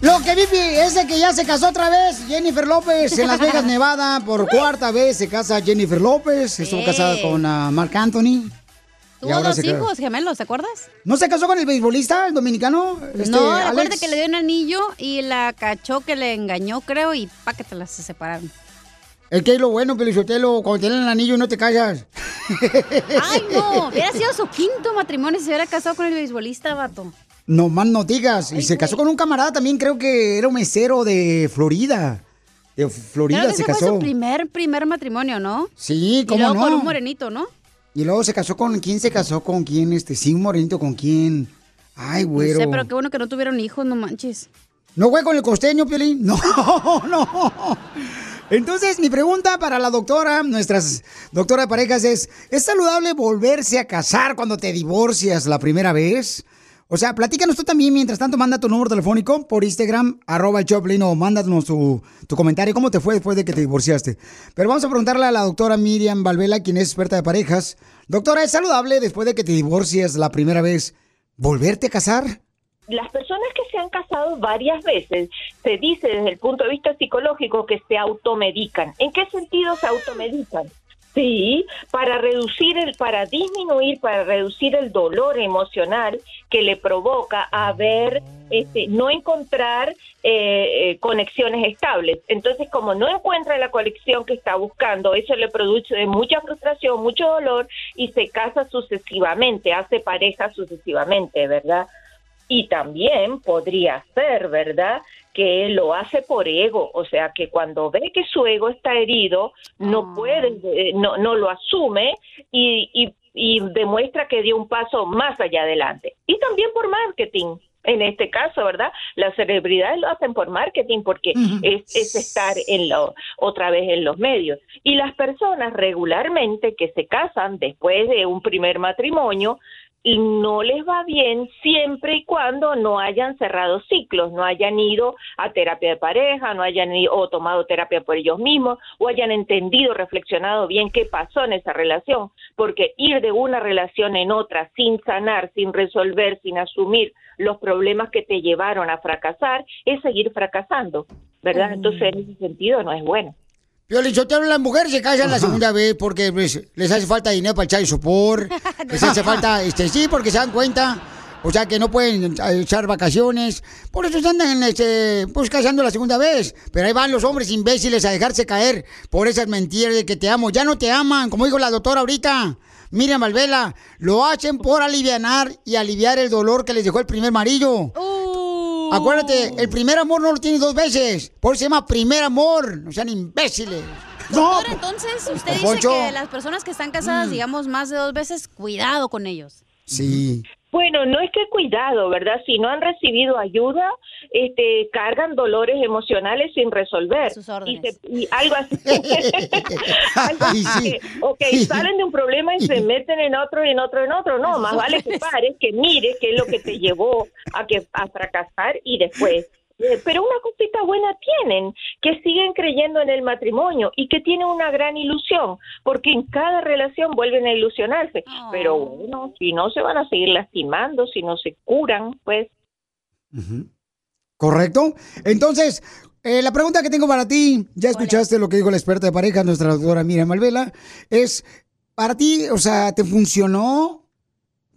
Lo que
viví es de que ya se casó otra vez Jennifer López en Las Vegas, Nevada. Por cuarta vez se casa Jennifer López. Estuvo casada con ah, Marc Anthony. Y
Tuvo
ahora
dos hijos gemelos, ¿te acuerdas?
¿No se casó con el beisbolista, el dominicano? Este,
no,
Alex?
recuerda que le dio un anillo y la cachó que le engañó, creo, y pa' que te las se separaron.
Es que es lo bueno, Pelizotelo, cuando tienen el anillo y no te callas.
Ay, no, hubiera sido su quinto matrimonio si se hubiera casado con el beisbolista, vato.
No más no digas. Y se casó con un camarada también, creo que era un mesero de Florida. De Florida
Creo que
se
ese fue
casó.
su primer, primer matrimonio, ¿no?
Sí,
Y
cómo
luego
no.
con un morenito, ¿no?
Y luego se casó con quién se casó con quién, este, sí, un morenito con quién. Ay, güero.
No sé, pero qué bueno que no tuvieron hijos, no manches.
¿No fue con el costeño, Piolín? No, no. Entonces, mi pregunta para la doctora, nuestra doctora de parejas es, ¿es saludable volverse a casar cuando te divorcias la primera vez? O sea, platícanos tú también, mientras tanto, manda tu número telefónico por Instagram, arroba el Choplin, o mándanos tu, tu comentario, ¿cómo te fue después de que te divorciaste? Pero vamos a preguntarle a la doctora Miriam Valvela, quien es experta de parejas. Doctora, ¿es saludable después de que te divorcias la primera vez volverte a casar?
Las personas que se han casado varias veces, se dice desde el punto de vista psicológico que se automedican. ¿En qué sentido se automedican? Sí, para reducir el, para disminuir, para reducir el dolor emocional que le provoca haber, este, no encontrar eh, eh, conexiones estables. Entonces, como no encuentra la conexión que está buscando, eso le produce mucha frustración, mucho dolor y se casa sucesivamente, hace pareja sucesivamente, ¿verdad? Y también podría ser, ¿verdad? Que lo hace por ego, o sea, que cuando ve que su ego está herido, no puede, eh, no, no lo asume y, y, y demuestra que dio un paso más allá adelante. Y también por marketing. En este caso, ¿verdad? Las celebridades lo hacen por marketing porque es, es estar en lo, otra vez en los medios. Y las personas regularmente que se casan después de un primer matrimonio, y no les va bien siempre y cuando no hayan cerrado ciclos, no hayan ido a terapia de pareja, no hayan ido o tomado terapia por ellos mismos, o hayan entendido, reflexionado bien qué pasó en esa relación, porque ir de una relación en otra sin sanar, sin resolver, sin asumir los problemas que te llevaron a fracasar, es seguir fracasando, ¿verdad? Entonces, en ese sentido no es bueno.
Piolichotero, las mujeres se casan la segunda vez porque pues, les hace falta dinero para echar el sopor. Les hace falta, este, sí, porque se dan cuenta. O sea, que no pueden eh, echar vacaciones. Por eso se andan, este, pues, casando la segunda vez. Pero ahí van los hombres imbéciles a dejarse caer por esas mentiras de que te amo. Ya no te aman, como dijo la doctora ahorita. Miriam Valvela, lo hacen por alivianar y aliviar el dolor que les dejó el primer marido. Acuérdate, el primer amor no lo tienes dos veces. Por eso se llama primer amor. No sean imbéciles.
Doctor, entonces usted dice
Poncho.
que las personas que están casadas,
Mm.
digamos, más de dos veces, cuidado con ellos.
Sí.
Bueno, no es que cuidado, ¿verdad? Si no han recibido ayuda, este, cargan dolores emocionales sin resolver. Y, se- y algo así. Algo así
sí.
que, ok, salen de un problema y se meten en otro y en otro y en otro. No, más vale que pares, que mires qué es lo que te llevó a que a fracasar y después. Pero una cosita buena tienen, que siguen creyendo en el matrimonio y que tienen una gran ilusión, porque en cada relación vuelven a ilusionarse. Pero bueno, si no se van a seguir lastimando, si no se curan, pues
¿Correcto? Entonces, eh, la pregunta que tengo para ti, ya escuchaste lo que dijo la experta de pareja, nuestra doctora Miriam Malvela, es, para ti, o sea, ¿te funcionó?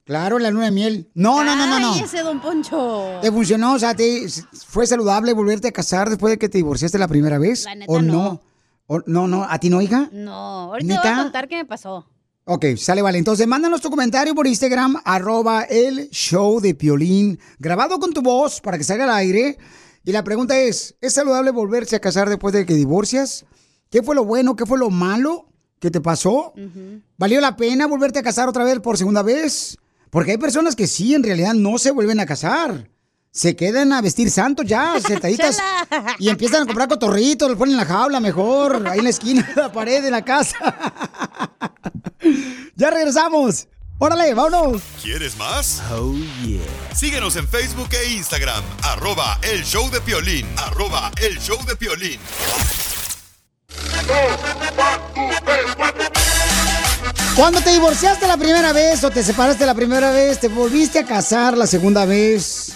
Claro, la luna de miel. No, no, no, no, no.
Ay, ese don Poncho.
¿Te funcionó? O sea, ¿te, ¿fue saludable volverte a casar después de que te divorciaste la primera vez?
La neta,
¿O no?
no.
¿O no, no? ¿A ti no, hija?
No, ahorita te voy a contar qué me pasó.
Ok, sale, vale. Entonces, mándanos tu comentario por Instagram, arroba el show de Piolín, grabado con tu voz para que salga al aire. Y la pregunta es, ¿es saludable volverse a casar después de que divorcias? ¿Qué fue lo bueno? ¿Qué fue lo malo que te pasó? ¿Valió la pena volverte a casar otra vez por segunda vez? Porque hay personas que sí, en realidad no se vuelven a casar. Se quedan a vestir santos ya, sentaditas. Y empiezan a comprar cotorritos, los ponen en la jaula mejor, ahí en la esquina de la pared de la casa. ya regresamos. Órale, vámonos.
¿Quieres más? Oh, yeah. Síguenos en Facebook e Instagram, arroba el show de Piolín, arroba el show de Piolín.
Cuando te divorciaste la primera vez o te separaste la primera vez, te volviste a casar la segunda vez.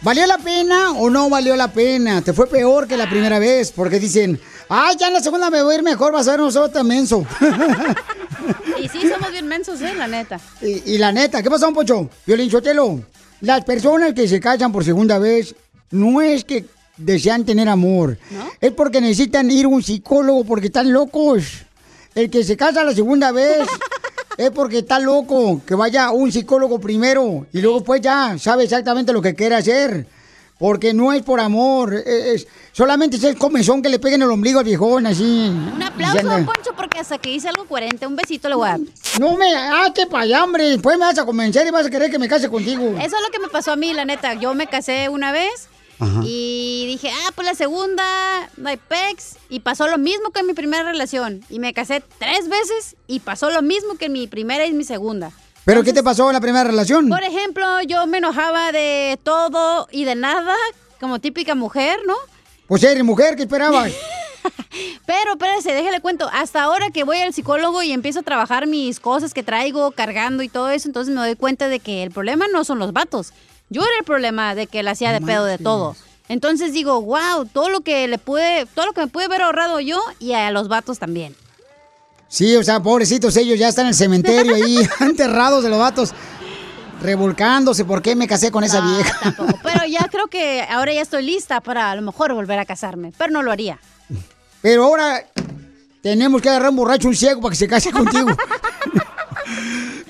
¿Valió la pena o no valió la pena? ¿Te fue peor que la primera vez? Porque dicen, ay, ya en la segunda me voy a ir mejor, vas a ver nosotros tan menso.
Y sí, somos bien mensos, ¿eh? La neta.
y, y la neta, ¿qué pasó, Pocho? Violín Sotelo, las personas que se casan por segunda vez no es que desean tener amor. Es porque necesitan ir a un psicólogo porque están locos. El que se casa la segunda vez es porque está loco. Que vaya a un psicólogo primero y luego pues ya sabe exactamente lo que quiere hacer. Porque no es por amor, es, es- solamente es el comezón que le peguen el ombligo al viejón, así.
Un aplauso, don Poncho, porque hasta que hice algo coherente. Un besito le voy a dar.
No me, ah, qué payá, hombre. Después me vas a convencer y vas a querer que me case contigo.
Eso es lo que me pasó a mí, la neta. Yo me casé una vez
Ajá.
y dije, ah, pues la segunda, no hay pex. Y pasó lo mismo que en mi primera relación. Y me casé tres veces y pasó lo mismo que en mi primera y mi segunda.
¿Pero qué te pasó en la primera relación?
Por ejemplo, yo me enojaba de todo y de nada, como típica mujer, ¿no?
Pues eres mujer, ¿qué esperabas?
Pero espérese, déjale cuento. Hasta ahora que voy al psicólogo y empiezo a trabajar mis cosas que traigo cargando y todo eso, entonces me doy cuenta de que el problema no son los vatos. Yo era el problema de que le hacía de pedo de todo. Entonces digo, wow, todo lo que le pude, todo lo que me pude haber ahorrado yo y a los vatos también.
Sí, o sea, pobrecitos ellos ya están en el cementerio ahí, enterrados de los vatos, revolcándose. ¿Por qué me casé con esa vieja?
Pero ya creo que ahora ya estoy lista para a lo mejor volver a casarme, pero no lo haría.
Pero ahora tenemos que agarrar un borracho, un ciego para que se case contigo.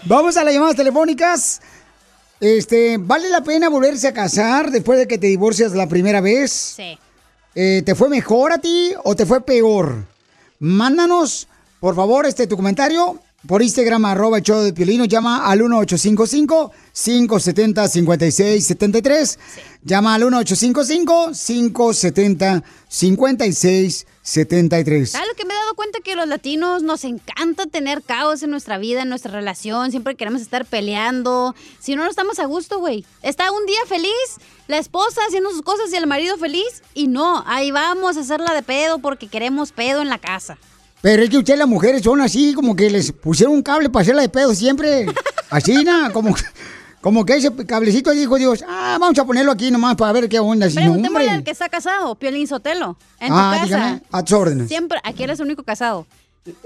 Vamos a las llamadas telefónicas. Este, ¿vale la pena volverse a casar después de que te divorcias la primera vez?
Sí.
Eh, ¿Te fue mejor a ti o te fue peor? Mándanos, por favor, este tu comentario por Instagram, arroba el show de Piolino. Llama al 1855-570-5673. Llama al 1855-570-5673.
¿Sabes lo que me he dado cuenta? Que los latinos nos encanta tener caos en nuestra vida, en nuestra relación. Siempre queremos estar peleando. Si no, no estamos a gusto, güey. Está un día feliz, la esposa haciendo sus cosas y el marido feliz. Y no, ahí vamos a hacerla de pedo porque queremos pedo en la casa.
Pero es que ustedes las mujeres son así, como que les pusieron un cable para hacerla de pedo siempre. Así, ¿no? Como, Como que ese cablecito ahí dijo Dios, ah, vamos a ponerlo aquí nomás para ver qué onda. Si no,
Preguntémosle
hombre.
al que está casado, Piolín Sotelo, en tu
Ah,
casa.
dígame, a tus órdenes.
Siempre, aquí eres el único casado.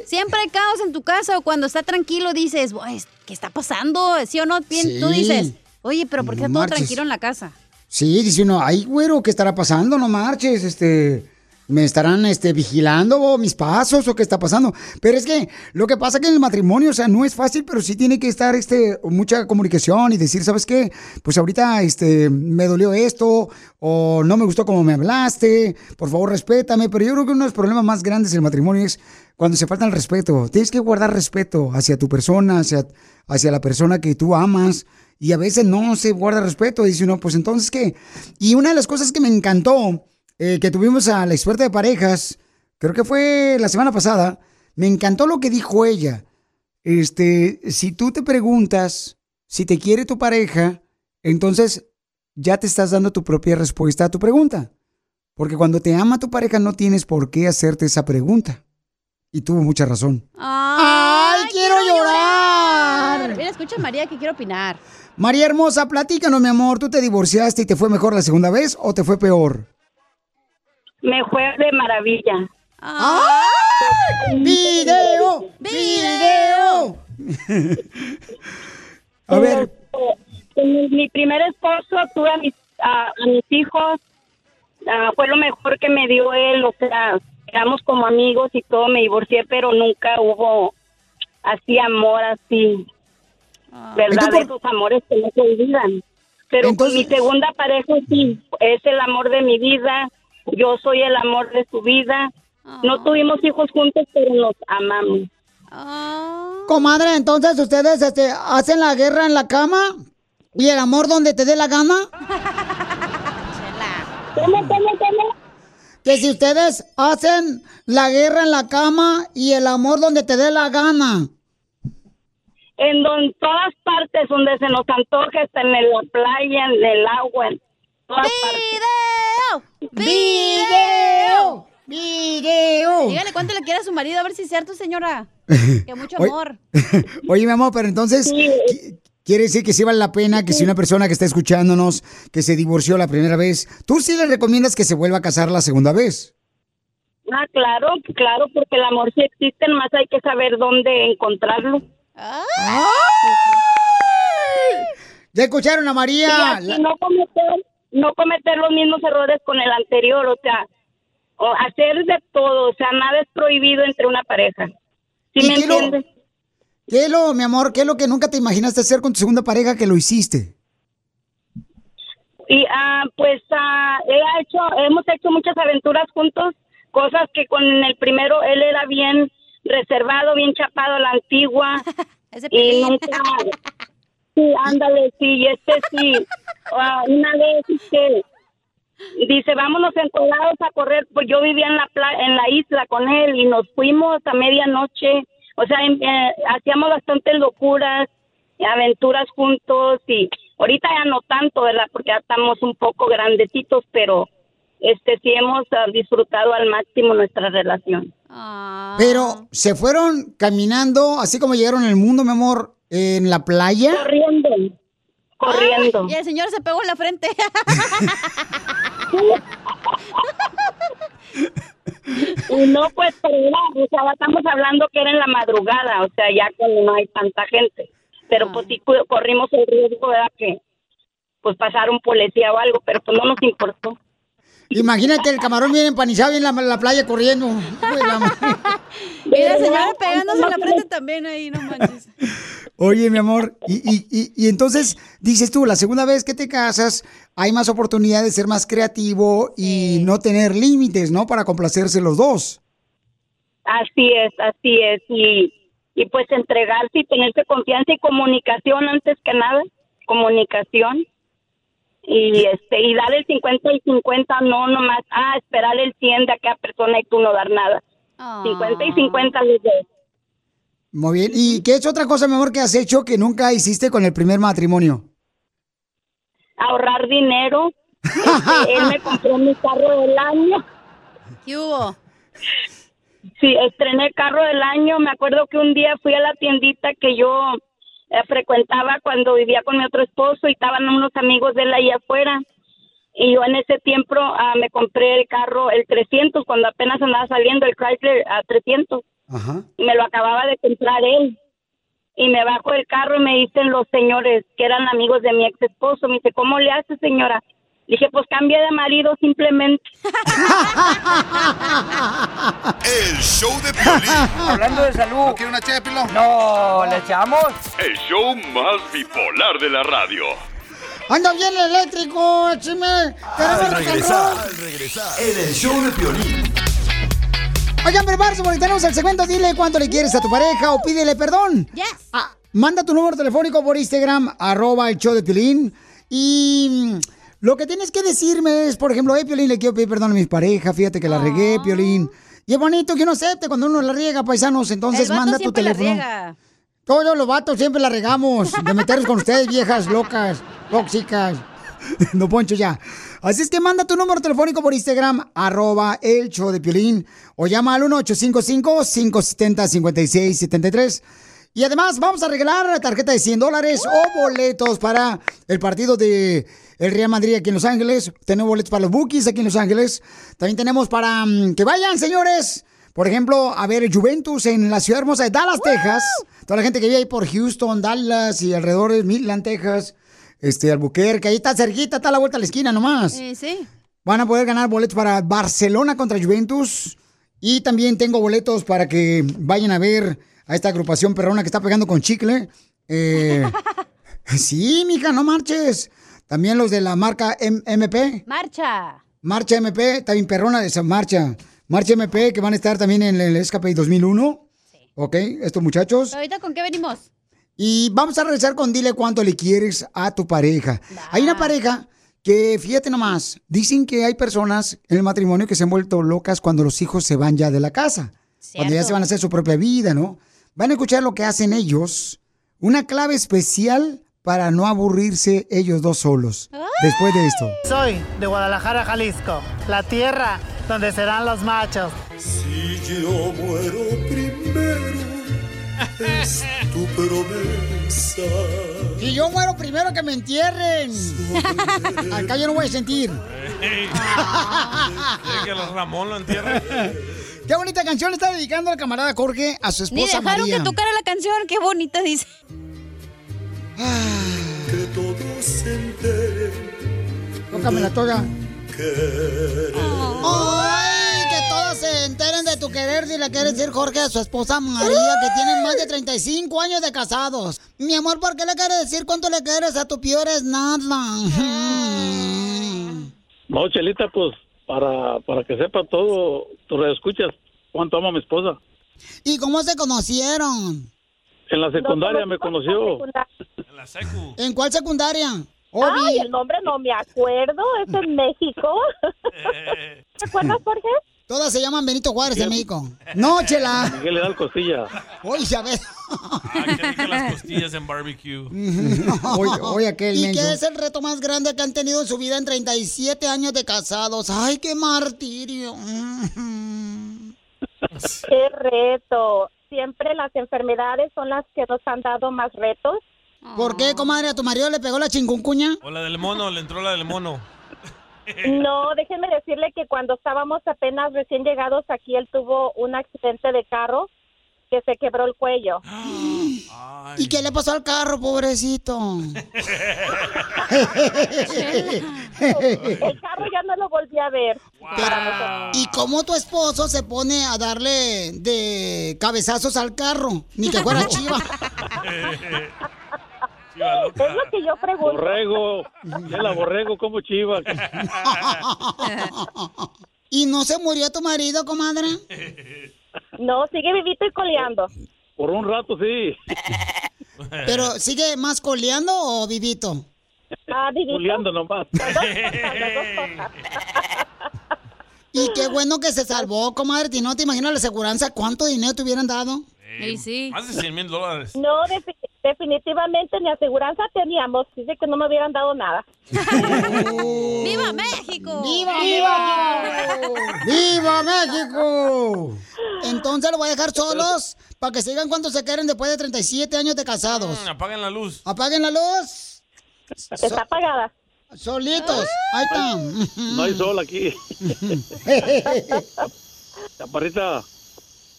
Siempre hay caos en tu casa o cuando está tranquilo dices, "Uy, ¿qué está pasando? ¿Sí o no? Bien, Tú
Sí.
dices, oye, pero ¿por qué
No
está todo tranquilo en la casa?
Sí, dice uno, ay, güero, ¿qué estará pasando? No marches, este, me estarán, este, vigilando o mis pasos o qué está pasando. Pero es que lo que pasa que en el matrimonio, o sea, no es fácil, pero sí tiene que estar, este, mucha comunicación y decir, ¿sabes qué? Pues ahorita, este, me dolió esto o no me gustó como me hablaste, por favor, respétame. Pero yo creo que uno de los problemas más grandes del matrimonio es cuando se falta el respeto. Tienes que guardar respeto hacia tu persona, hacia, hacia la persona que tú amas. Y a veces no se guarda respeto. Dice uno, pues entonces, ¿qué? Y una de las cosas que me encantó, eh, que tuvimos a la experta de parejas, creo que fue la semana pasada, me encantó lo que dijo ella. Este, si tú te preguntas si te quiere tu pareja, entonces ya te estás dando tu propia respuesta a tu pregunta. Porque cuando te ama tu pareja no tienes por qué hacerte esa pregunta. Y tuvo mucha razón.
¡Ay,
quiero llorar!
Mira, escucha María que quiero opinar.
María Hermosa, platícanos, mi amor. ¿Tú te divorciaste y te fue mejor la segunda vez o te fue peor?
Me fue de maravilla.
¡Video! ¡Video! A ver.
Con mi, mi primer esposo tuve a mis, a, a mis hijos. Ah, fue lo mejor que me dio él. O sea, éramos como amigos y todo. Me divorcié, pero nunca hubo así amor, así. ¿Verdad? Esos amores que no se olvidan. Pero con mi segunda pareja sí, es el amor de mi vida. Yo soy el amor de su vida. No tuvimos hijos juntos, pero nos amamos.
Comadre, entonces ustedes este, hacen la guerra en la cama y el amor donde te dé la gana.
¿Cómo, cómo, cómo?
Que si ustedes hacen la guerra en la cama y el amor donde te dé la gana.
En don- todas partes donde se nos antoje, en la playa, en el agua, en todas
¡Video! ¡Video!
¡Video!
Dígale cuánto le quiere a su marido, a ver si es cierto, señora. Que mucho amor.
Oye, mi amor, pero entonces qui- quiere decir que sí vale la pena que si una persona que está escuchándonos, que se divorció la primera vez, tú sí le recomiendas que se vuelva a casar la segunda vez.
Ah, claro, claro, porque el amor sí existe, nomás hay que saber dónde encontrarlo.
Ya escucharon a María.
Y así no cometer, no cometer los mismos errores con el anterior, o sea, o hacer de todo, o sea, nada es prohibido entre una pareja. ¿Sí
¿Y
me
qué lo-
entiendes?
¿Qué es lo, mi amor, qué es lo que nunca te imaginaste hacer con tu segunda pareja que lo hiciste?
Y ah, pues ah, he hecho, hemos hecho muchas aventuras juntos, cosas que con el primero él era bien reservado, bien chapado a la antigua. y nunca, sí, ándale, sí, y este sí, ah, una vez este, dice, vámonos encollados a correr, pues yo vivía en la pla- en la isla con él y nos fuimos a medianoche, o sea, eh, hacíamos bastantes locuras, aventuras juntos y ahorita ya no tanto, ¿verdad? Porque ya estamos un poco grandecitos, pero este sí hemos ah, disfrutado al máximo nuestra relación.
Pero se fueron caminando, así como llegaron al mundo, mi amor, en la playa.
Corriendo. Corriendo.
y el señor se pegó en la frente.
Y no, pues, pero o sea, estamos hablando que era en la madrugada, o sea, ya cuando no hay tanta gente. Pero pues sí cu- corrimos el riesgo, ¿verdad? Que pues pasar un policía o algo, pero pues no nos importó.
Imagínate el camarón bien empanizado y en la, la playa corriendo.
Y la señora pegándose en la frente también ahí, no manches.
Oye, mi amor, y, y, y, y entonces dices tú, la segunda vez que te casas, hay más oportunidad de ser más creativo y no tener límites, ¿no? Para complacerse los dos.
Así es, así es. Y, y pues entregarse y tenerse confianza y comunicación antes que nada. Comunicación. Y este y dar el 50 y 50, no nomás, ah, esperar el 100 de aquella persona y tú no dar nada. 50 y 50 los dos.
Muy bien. ¿Y qué es otra cosa, mi amor, que has hecho que nunca hiciste con el primer matrimonio?
Ahorrar dinero. Este, él me compró mi carro del año.
¿Qué hubo?
Sí, estrené carro del año. Me acuerdo que un día fui a la tiendita que yo eh, frecuentaba cuando vivía con mi otro esposo y estaban unos amigos de él ahí afuera. Y yo en ese tiempo ah, me compré el carro, el 300, cuando apenas andaba saliendo el Chrysler a 300.
Ajá.
Y me lo acababa de comprar él. Y me bajo del carro y me dicen los señores que eran amigos de mi ex esposo. Me dice, ¿cómo le hace, señora? Dije, pues cambia de marido simplemente.
El show de Piolín.
Hablando de salud. ¿Quiere una ché No, ¿le echamos?
El show más bipolar de la radio.
¡Anda bien eléctrico, chime! ¡Queremos
Al regresar, al regresar, en el show de Piolín.
Oigan, prepárense porque tenemos el segmento Dile cuánto le quieres a tu pareja o pídele perdón. Ah, manda tu número telefónico por Instagram, arroba el show de Piolín. Y lo que tienes que decirme es, por ejemplo, hey, Piolín, le quiero pedir perdón a mi pareja, fíjate que la regué, Piolín. Y es bonito que uno acepte cuando uno la riega, paisanos. Entonces
El vato
manda tu
siempre la
teléfono.
riega.
Todos los vatos siempre la regamos. De meternos con ustedes, viejas locas, tóxicas. No, Poncho, ya. Así es que manda tu número telefónico por Instagram, arroba el show de Piolín, o llama al 1855-570-5673. Y además vamos a regalar la tarjeta de 100 dólares o boletos para el partido de el Real Madrid aquí en Los Ángeles. Tenemos boletos para los Bookies aquí en Los Ángeles. También tenemos para mm, que vayan, señores. Por ejemplo, a ver Juventus en la ciudad hermosa de Dallas, Texas. Toda la gente que vive ahí por Houston, Dallas y alrededor de Midland, Texas. Este, Albuquerque, ahí está cerquita, está a la vuelta a la esquina nomás.
Sí, sí.
Van a poder ganar boletos para Barcelona contra Juventus. Y también tengo boletos para que vayan a ver a esta agrupación perrona que está pegando con chicle. Eh, sí, mija, no marches. También los de la marca M- MP.
Marcha.
Marcha MP, está bien perrona esa marcha. Marcha MP, que van a estar también en el Escape 2001. Ok, estos muchachos.
¿Ahorita con qué venimos?
Y vamos a regresar con dile cuánto le quieres a tu pareja. Hay una pareja que, fíjate nomás, dicen que hay personas en el matrimonio que se han vuelto locas cuando los hijos se van ya de la casa. Cuando ya
Cierto.
se van a hacer su propia vida, ¿no? Van a escuchar lo que hacen ellos. Una clave especial para no aburrirse ellos dos solos. Después de esto.
Soy de Guadalajara, Jalisco, la tierra donde serán los machos.
Si yo muero primero, es tu promesa.
Y yo muero primero que me entierren. Acá yo no voy a sentir.
¿Quiere que los Ramón lo entierre?
Qué bonita canción le está dedicando al camarada Jorge a su
Ni
esposa
dejaron
María.
que tocara la canción. Qué bonita dice.
Que todos se enteren
Tócame la toga. Ay, que todos se enteren de tu querer si le quiere decir Jorge a su esposa María, que tienen más de 35 años de casados. Mi amor, ¿por qué le quieres decir cuánto le quieres a tu peor es nada?
No, Chelita, pues para, para que sepa todo, tú escuchas cuánto amo a mi esposa.
¿Y cómo se conocieron?
En la secundaria me conoció.
En la secu.
¿En cuál secundaria?
Ay, el nombre no me acuerdo, es en México. ¿Te acuerdas, Jorge?
Todas se llaman Benito Juárez en México. No, chela.
Miguel le da el costilla.
Oye, ya ves.
Ah, rico las costillas en barbecue.
Oye, oye, aquel
¿Y qué
es el reto más grande que han tenido en su vida en 37 años de casados? ¡Ay, qué martirio!
Qué reto. Siempre las enfermedades son las que nos han dado más retos.
¿Por qué, comadre? ¿A tu marido le pegó la chinguncuña?
O la del mono, le entró la del mono.
No, déjenme decirle que cuando estábamos apenas recién llegados aquí, él tuvo un accidente de carro que se quebró el cuello.
¿Y qué le pasó al carro, pobrecito?
El carro ya no lo volví a ver.
¿Y cómo tu esposo se pone a darle de cabezazos al carro? Ni que fuera chiva.
Es lo que yo pregunto.
Borrego, la borrego como chiva.
¿Y no se murió tu marido, comadre?
No, sigue vivito y coleando.
Por un rato sí.
¿Pero sigue más coleando o vivito?
Ah,
Juliando nomás.
Y qué bueno que se salvó, comadre. No te imaginas la aseguranza, cuánto dinero te hubieran dado.
Sí, sí.
Más de 100 mil dólares.
No, defi-
definitivamente ni aseguranza teníamos. Dice que no me hubieran dado nada.
¡Viva México!
¡Viva, viva! ¡Viva México! Entonces lo voy a dejar solos para que sigan cuando se queden después de 37 años de casados.
Mm, apaguen la luz.
Apaguen la luz.
Está apagada.
Solitos. Ahí
No hay sol aquí. Chaparrita,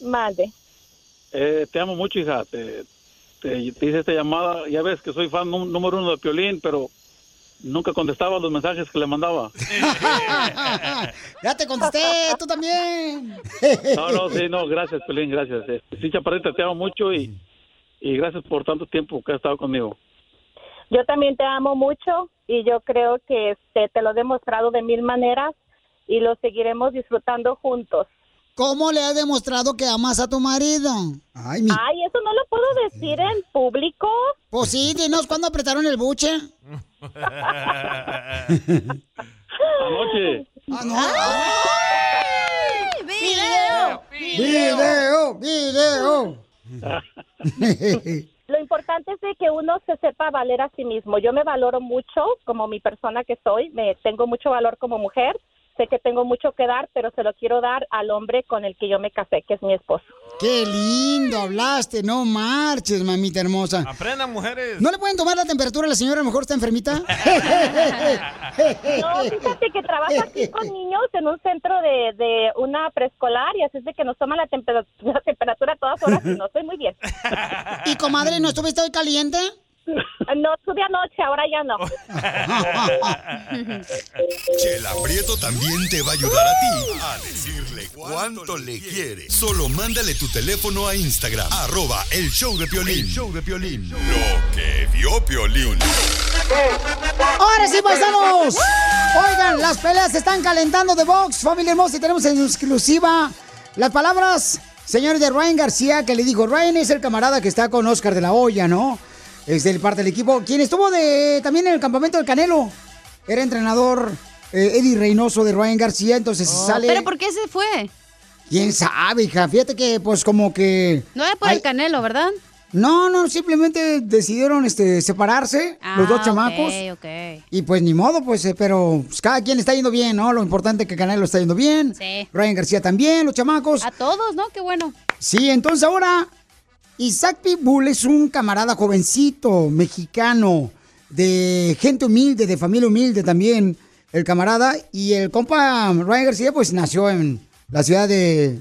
Mande.
Eh, te amo mucho, hija. Te, te, te hice esta llamada. Ya ves que soy fan nú- número uno de Piolín, pero nunca contestaba los mensajes que le mandaba.
ya te contesté, tú también.
No, no, sí, no, gracias, Piolín, gracias. Este, sí, Chaparrita, te amo mucho y, y gracias por tanto tiempo que has estado conmigo.
Yo también te amo mucho y yo creo que este, te lo he demostrado de mil maneras y lo seguiremos disfrutando juntos.
¿Cómo le has demostrado que amas a tu marido? Ay, mi...
Ay, eso no lo puedo decir en público.
Pues sí, dinos cuándo apretaron el buche.
Anoche.
¡Video!
¡Video! ¡Video!
Lo importante es de que uno se sepa valer a sí mismo. Yo me valoro mucho como mi persona que soy, me tengo mucho valor como mujer. Sé que tengo mucho que dar, pero se lo quiero dar al hombre con el que yo me casé, que es mi esposo.
¡Qué lindo hablaste! No marches, mamita hermosa.
Aprendan, mujeres.
¿No le pueden tomar la temperatura a la señora? A lo mejor está enfermita.
No, fíjate que trabaja aquí con niños en un centro de, de una preescolar y así es de que nos toma la, tempera- la temperatura a todas horas y no estoy muy bien.
¿Y comadre, no estuviste hoy caliente?
No, estuve anoche, ahora ya no.
Chela Prieto también te va a ayudar a ti a decirle cuánto le quiere. Solo mándale tu teléfono a Instagram, arroba el show de Piolín. El show de Piolín. Lo que vio Piolín.
¡Ahora sí, paisanos! Oigan, las peleas se están calentando de box, familia hermosa, y tenemos en exclusiva las palabras, señores, de Ryan García, que le dijo, Ryan es el camarada que está con Oscar de la Hoya, ¿no? Es del parte del equipo, quien estuvo de, también en el campamento del Canelo. Era entrenador eh, Eddie Reynoso de Ryan García, entonces
Oh,
sale...
¿Pero por qué se fue?
¿Quién sabe, hija? Fíjate que, pues, como que...
No era por el Canelo, ¿verdad?
No, no, simplemente decidieron este, separarse, los dos
Ah,
chamacos.
ok, ok.
Y pues ni modo, pues, eh, pero pues, cada quien está yendo bien, ¿no? Lo importante es que Canelo está yendo bien.
Sí.
Ryan García también, los chamacos.
A todos, ¿no? Qué bueno.
Sí, entonces ahora Isaac Pitbull es un camarada jovencito, mexicano, de gente humilde, de familia humilde también, el camarada. Y el compa Ryan García, pues nació en la ciudad de...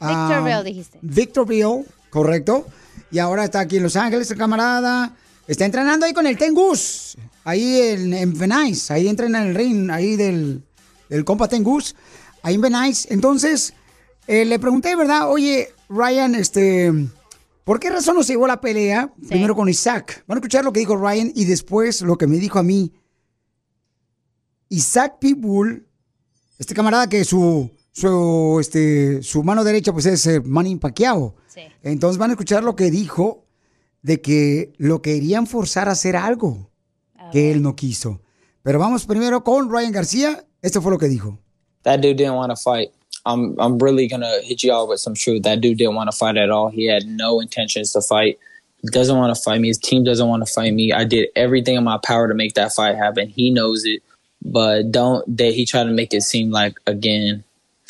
ah,
Victorville, dijiste.
Victorville, correcto. Y ahora está aquí en Los Ángeles, el camarada. Está entrenando ahí con el Tengus, ahí en, en Venice. Ahí entrena en el ring, ahí del, del compa Tengus, ahí en Venice. Entonces, eh, le pregunté, ¿verdad? Oye, Ryan, este, ¿por qué razón nos llegó la pelea? Primero con Isaac. Van a escuchar lo que dijo Ryan y después lo que me dijo a mí. Isaac Pitbull, este camarada que su, su, este, su mano derecha pues es eh, Manny Pacquiao. Entonces van a escuchar lo que dijo de que lo querían forzar a hacer algo que él no quiso. Pero vamos primero con Ryan García. Esto fue lo que dijo.
that dude didn't want to fight. I'm I'm really gonna hit you all with some truth. That dude didn't want to fight at all. He had no intentions to fight. He doesn't want to fight me. His team doesn't want to fight me. I did everything in my power to make that fight happen. He knows it, but don't that he tried to make it seem like again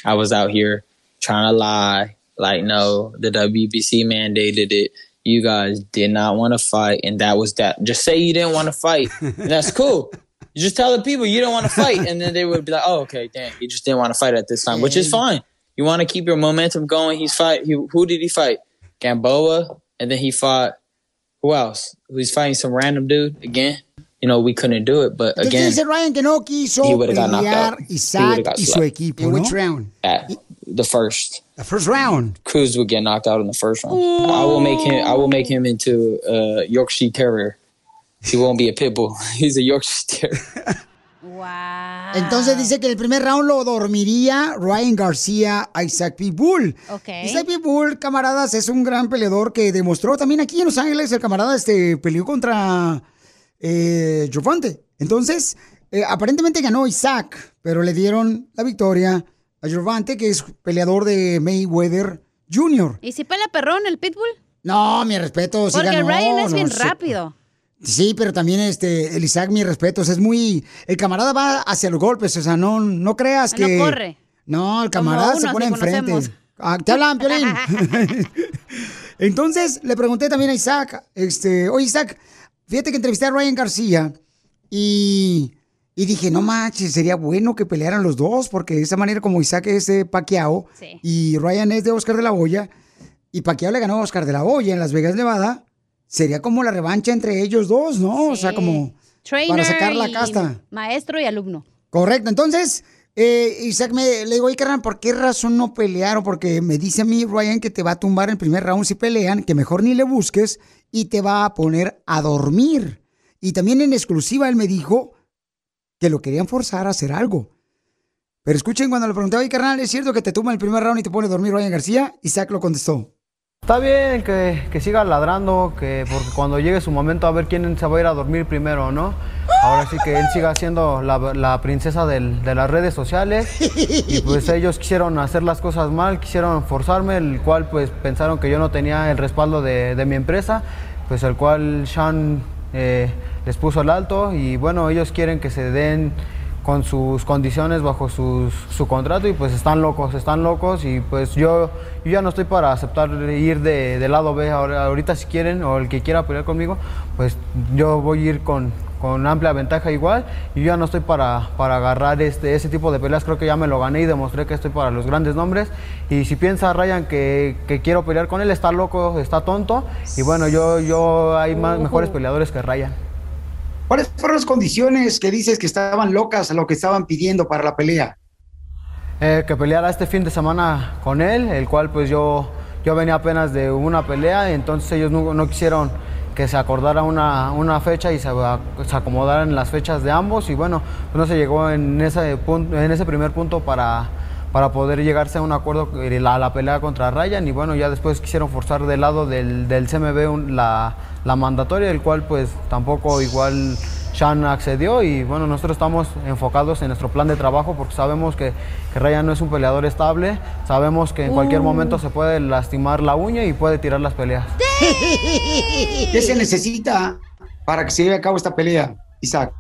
I was out here trying to lie. Like no, the WBC mandated it. You guys did not want to fight, and that was that. Just say you didn't want to fight. that's cool. You just tell the people you don't want to fight, and then they would be like, "Oh, okay, damn, he just didn't want to fight at this time," which is fine. You want to keep your momentum going. He's fight. He, who did he fight? Gamboa, and then he fought. Who else? He's fighting some random dude again. You know, we couldn't do it, but
Entonces
again,
dice Ryan que no quiso
he would've got knocked out. He
Isaac
would've got
y su equipo,
In
¿no?
which round? at the first.
The first round.
Cruz would get knocked out in the first round. I will make him. I will make him into a Yorkshire Terrier. He won't be a pit bull. He's a Yorkshire Terrier.
Entonces dice que el primer round lo dormiría Ryan García a Isaac Pitbull.
Ok.
Isaac Pitbull, camaradas, es un gran peleador que demostró también aquí en Los Ángeles. El camarada este, peleó contra eh, Gervonta. Entonces, eh, aparentemente ganó Isaac, pero le dieron la victoria a Gervonta, que es peleador de Mayweather Jr.
¿Y si pelea perrón el pitbull?
No, mi respeto. sí
Porque
ganó,
Ryan es
no
bien rápido.
Sí, pero también este, el Isaac, mi respeto, es muy... El camarada va hacia los golpes, o sea, no, no creas
No
que...
corre.
No, el camarada se pone enfrente. Ah, te hablan, Piolín. Entonces, le pregunté también a Isaac, este, oye, Isaac, fíjate que entrevisté a Ryan García y, y dije, no manches, sería bueno que pelearan los dos, porque de esa manera como Isaac es de Pacquiao y Ryan es de Oscar de la Hoya, y Pacquiao le ganó a Oscar de la Hoya en Las Vegas, Nevada, sería como la revancha entre ellos dos, ¿no? O sea, como
Trainer
para sacar la
y
casta.
maestro y alumno.
Correcto, entonces, eh, Isaac me le digo, oye, carnal, ¿por qué razón no pelearon? Porque me dice a mí Ryan que te va a tumbar en el primer round si pelean, que mejor ni le busques y te va a poner a dormir. Y también en exclusiva él me dijo que lo querían forzar a hacer algo. Pero escuchen cuando le pregunté, oye, carnal, ¿es cierto que te tumba en el primer round y te pone a dormir Ryan García? Isaac lo contestó.
Está bien que, que siga ladrando, que porque cuando llegue su momento a ver quién se va a ir a dormir primero, ¿no? Ahora sí que él siga siendo la, la princesa del- de las redes sociales y pues ellos quisieron hacer las cosas mal, quisieron forzarme, el cual pues pensaron que yo no tenía el respaldo de, de mi empresa, pues el cual Sean eh, les puso el alto y bueno, ellos quieren que se den con sus condiciones bajo sus- su contrato y pues están locos, están locos y pues yo, yo ya no estoy para aceptar ir de, del lado B. Ahora, ahorita si quieren o el que quiera pelear conmigo, pues yo voy a ir con, con amplia ventaja igual y yo ya no estoy para, para agarrar este, ese tipo de peleas, creo que ya me lo gané y demostré que estoy para los grandes nombres. Y si piensa Ryan que, que quiero pelear con él, está loco, está tonto. Y bueno, yo, yo hay más, mejores peleadores que Ryan.
¿Cuáles fueron las condiciones que dices que estaban locas a lo que estaban pidiendo para la pelea?
Eh, que peleara este fin de semana con él, el cual pues yo, yo venía apenas de una pelea, entonces ellos no, quisieron que se acordara una, una fecha y se, a- acomodaran las fechas de ambos y bueno, pues no se llegó en ese, punto, en ese primer punto para, para poder llegarse a un acuerdo eh, la, la pelea contra Ryan y bueno, ya después quisieron forzar del lado del, del CMB la, la mandatoria, el cual pues tampoco igual Sean accedió y bueno, nosotros estamos enfocados en nuestro plan de trabajo porque sabemos que, que Ryan no es un peleador estable, sabemos que en cualquier
Uh.
momento se puede lastimar la uña y puede tirar las peleas.
¿Qué se necesita para que se lleve a cabo esta pelea, Isaac?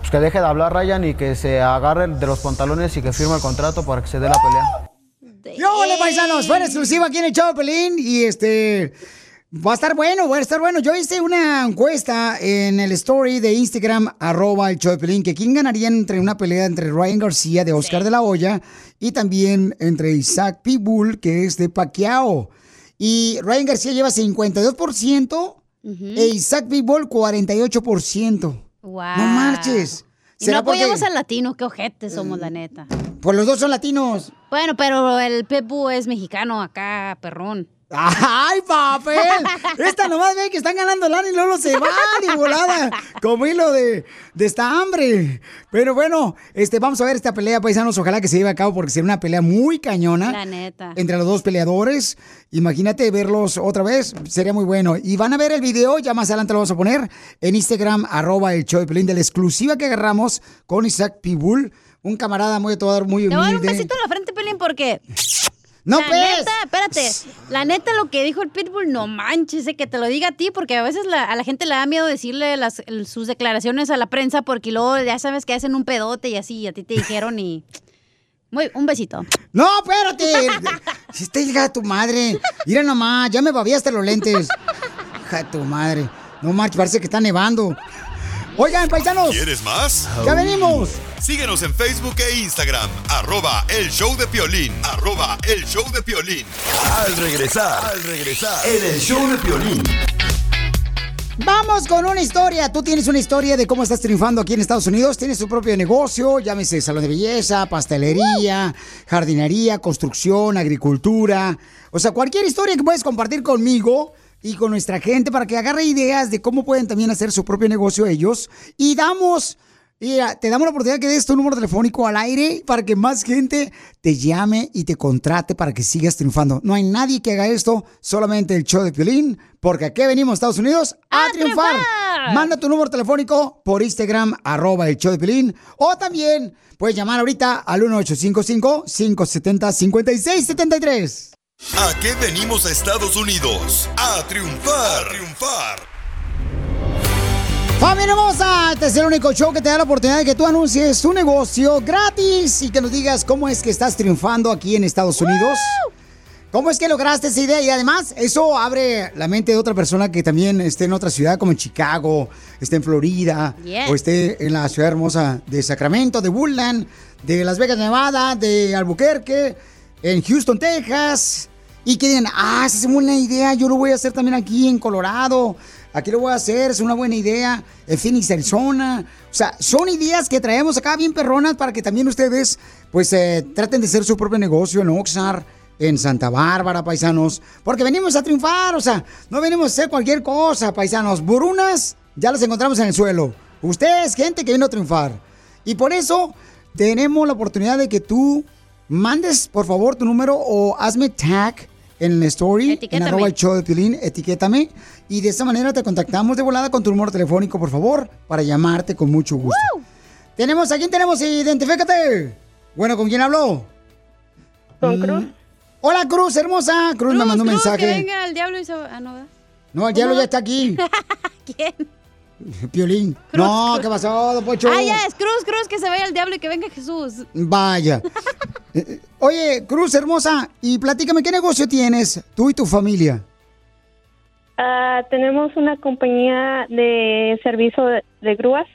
Pues que deje de hablar Ryan y que se agarre de los pantalones y que firme el contrato para que se dé la pelea.
¡Yo, hola, paisanos! Fue en exclusiva aquí en el de Pelín y este... Va a estar bueno, va a estar bueno. Yo hice una encuesta en el story de Instagram, arroba el show de Pelín, que quién ganaría entre una pelea entre Ryan García de Oscar de la Hoya y también entre Isaac Pitbull, que es de Pacquiao. Y Ryan García lleva 52% e Isaac Pitbull 48%.
Wow.
No marches.
Y no
¿Será porque-
apoyamos al latino, qué ojetes somos, la neta.
Pues los dos son latinos.
Bueno, pero el Pepu es mexicano acá, perrón.
¡Ay, papel! Esta nomás ve que están ganando lana y luego se van de volada. Como hilo de, de esta hambre. Pero bueno, este, vamos a ver esta pelea, paisanos. Ojalá que se lleve a cabo porque será una pelea muy cañona.
La neta.
Entre los dos peleadores. Imagínate verlos otra vez. Sería muy bueno. Y van a ver el video, ya más adelante lo vamos a poner en Instagram, arroba el show de Pelín, de la exclusiva que agarramos con Isaac Pibul. Un camarada muy atoador, muy
Te voy a dar un
humilde.
besito en la frente, Pelín, porque...
No,
la
pues.
neta, espérate. La neta, lo que dijo el Pitbull, no manches, eh, que te lo diga a ti, porque a veces la- a la gente le da miedo decirle las, sus declaraciones a la prensa, porque luego ya sabes que hacen un pedote y así, y a ti te dijeron y... Muy, un besito.
No, espérate. Si está hija tu madre. Mira nomás, ya me babiaste los lentes. Hija de tu madre. No marches, parece que está nevando. Oigan, paisanos.
¿Quieres más?
Ya venimos.
Síguenos en Facebook e Instagram, arroba el show de Piolín, arroba el show de Piolín.
Al regresar, al regresar, en el show de Piolín.
Vamos con una historia. Tú tienes una historia de cómo estás triunfando aquí en Estados Unidos. Tienes tu propio negocio, llámese salón de belleza, pastelería, jardinería, construcción, agricultura. O sea, cualquier historia que puedes compartir conmigo y con nuestra gente para que agarre ideas de cómo pueden también hacer su propio negocio ellos. Y damos, mira, te damos la oportunidad que des tu número telefónico al aire para que más gente te llame y te contrate para que sigas triunfando. No hay nadie que haga esto, solamente el show de Piolín, porque aquí venimos, Estados Unidos, a, triunfar. Manda tu número telefónico por Instagram, arroba el show de Piolín, o también puedes llamar ahorita al 1855-570-5673.
¿A qué venimos a Estados Unidos? A triunfar. A triunfar.
Familia hermosa, este es el único show que te da la oportunidad de que tú anuncies tu negocio gratis y que nos digas cómo es que estás triunfando aquí en Estados Unidos. ¿Cómo es que lograste esa idea? Y además, eso abre la mente de otra persona que también esté en otra ciudad, como en Chicago, esté en Florida,
Yes.
o esté en la ciudad hermosa de Sacramento, de Woodland, de Las Vegas, Nevada, de Albuquerque, en Houston, Texas. Y que digan, ah, esa es una buena idea, yo lo voy a hacer también aquí en Colorado. Aquí lo voy a hacer, es una buena idea. En Phoenix, Arizona. O sea, son ideas que traemos acá bien perronas para que también ustedes, pues, eh, traten de hacer su propio negocio en Oxnard, en Santa Bárbara, paisanos. Porque venimos a triunfar, o sea, no venimos a hacer cualquier cosa, paisanos. Burunas, ya las encontramos en el suelo. Ustedes, gente que vino a triunfar. Y por eso tenemos la oportunidad de que tú mandes, por favor, tu número o hazme tag en el story, en
Etiquétame.
arroba el show de Piolín, etiquétame. Y de esta manera te contactamos de volada con tu número telefónico, por favor, para llamarte con mucho gusto. Tenemos, ¿a quién tenemos? Identifícate. Bueno, ¿con quién habló?
Con
Mm.
Cruz.
Hola, Cruz, hermosa. Cruz, me mandó un
Cruz,
mensaje.
que venga el diablo y se... Ah, no, ¿verdad?
No, el diablo ya está aquí.
¿Quién?
Piolín. no, ¿qué pasó, Pocho?
Ah, ya, es Cruz, Cruz, que se vaya el diablo y que venga Jesús.
Vaya. Oye, Cruz, hermosa, y platícame, ¿qué negocio tienes tú y tu familia?
Ah, tenemos una compañía de servicio de, de grúas.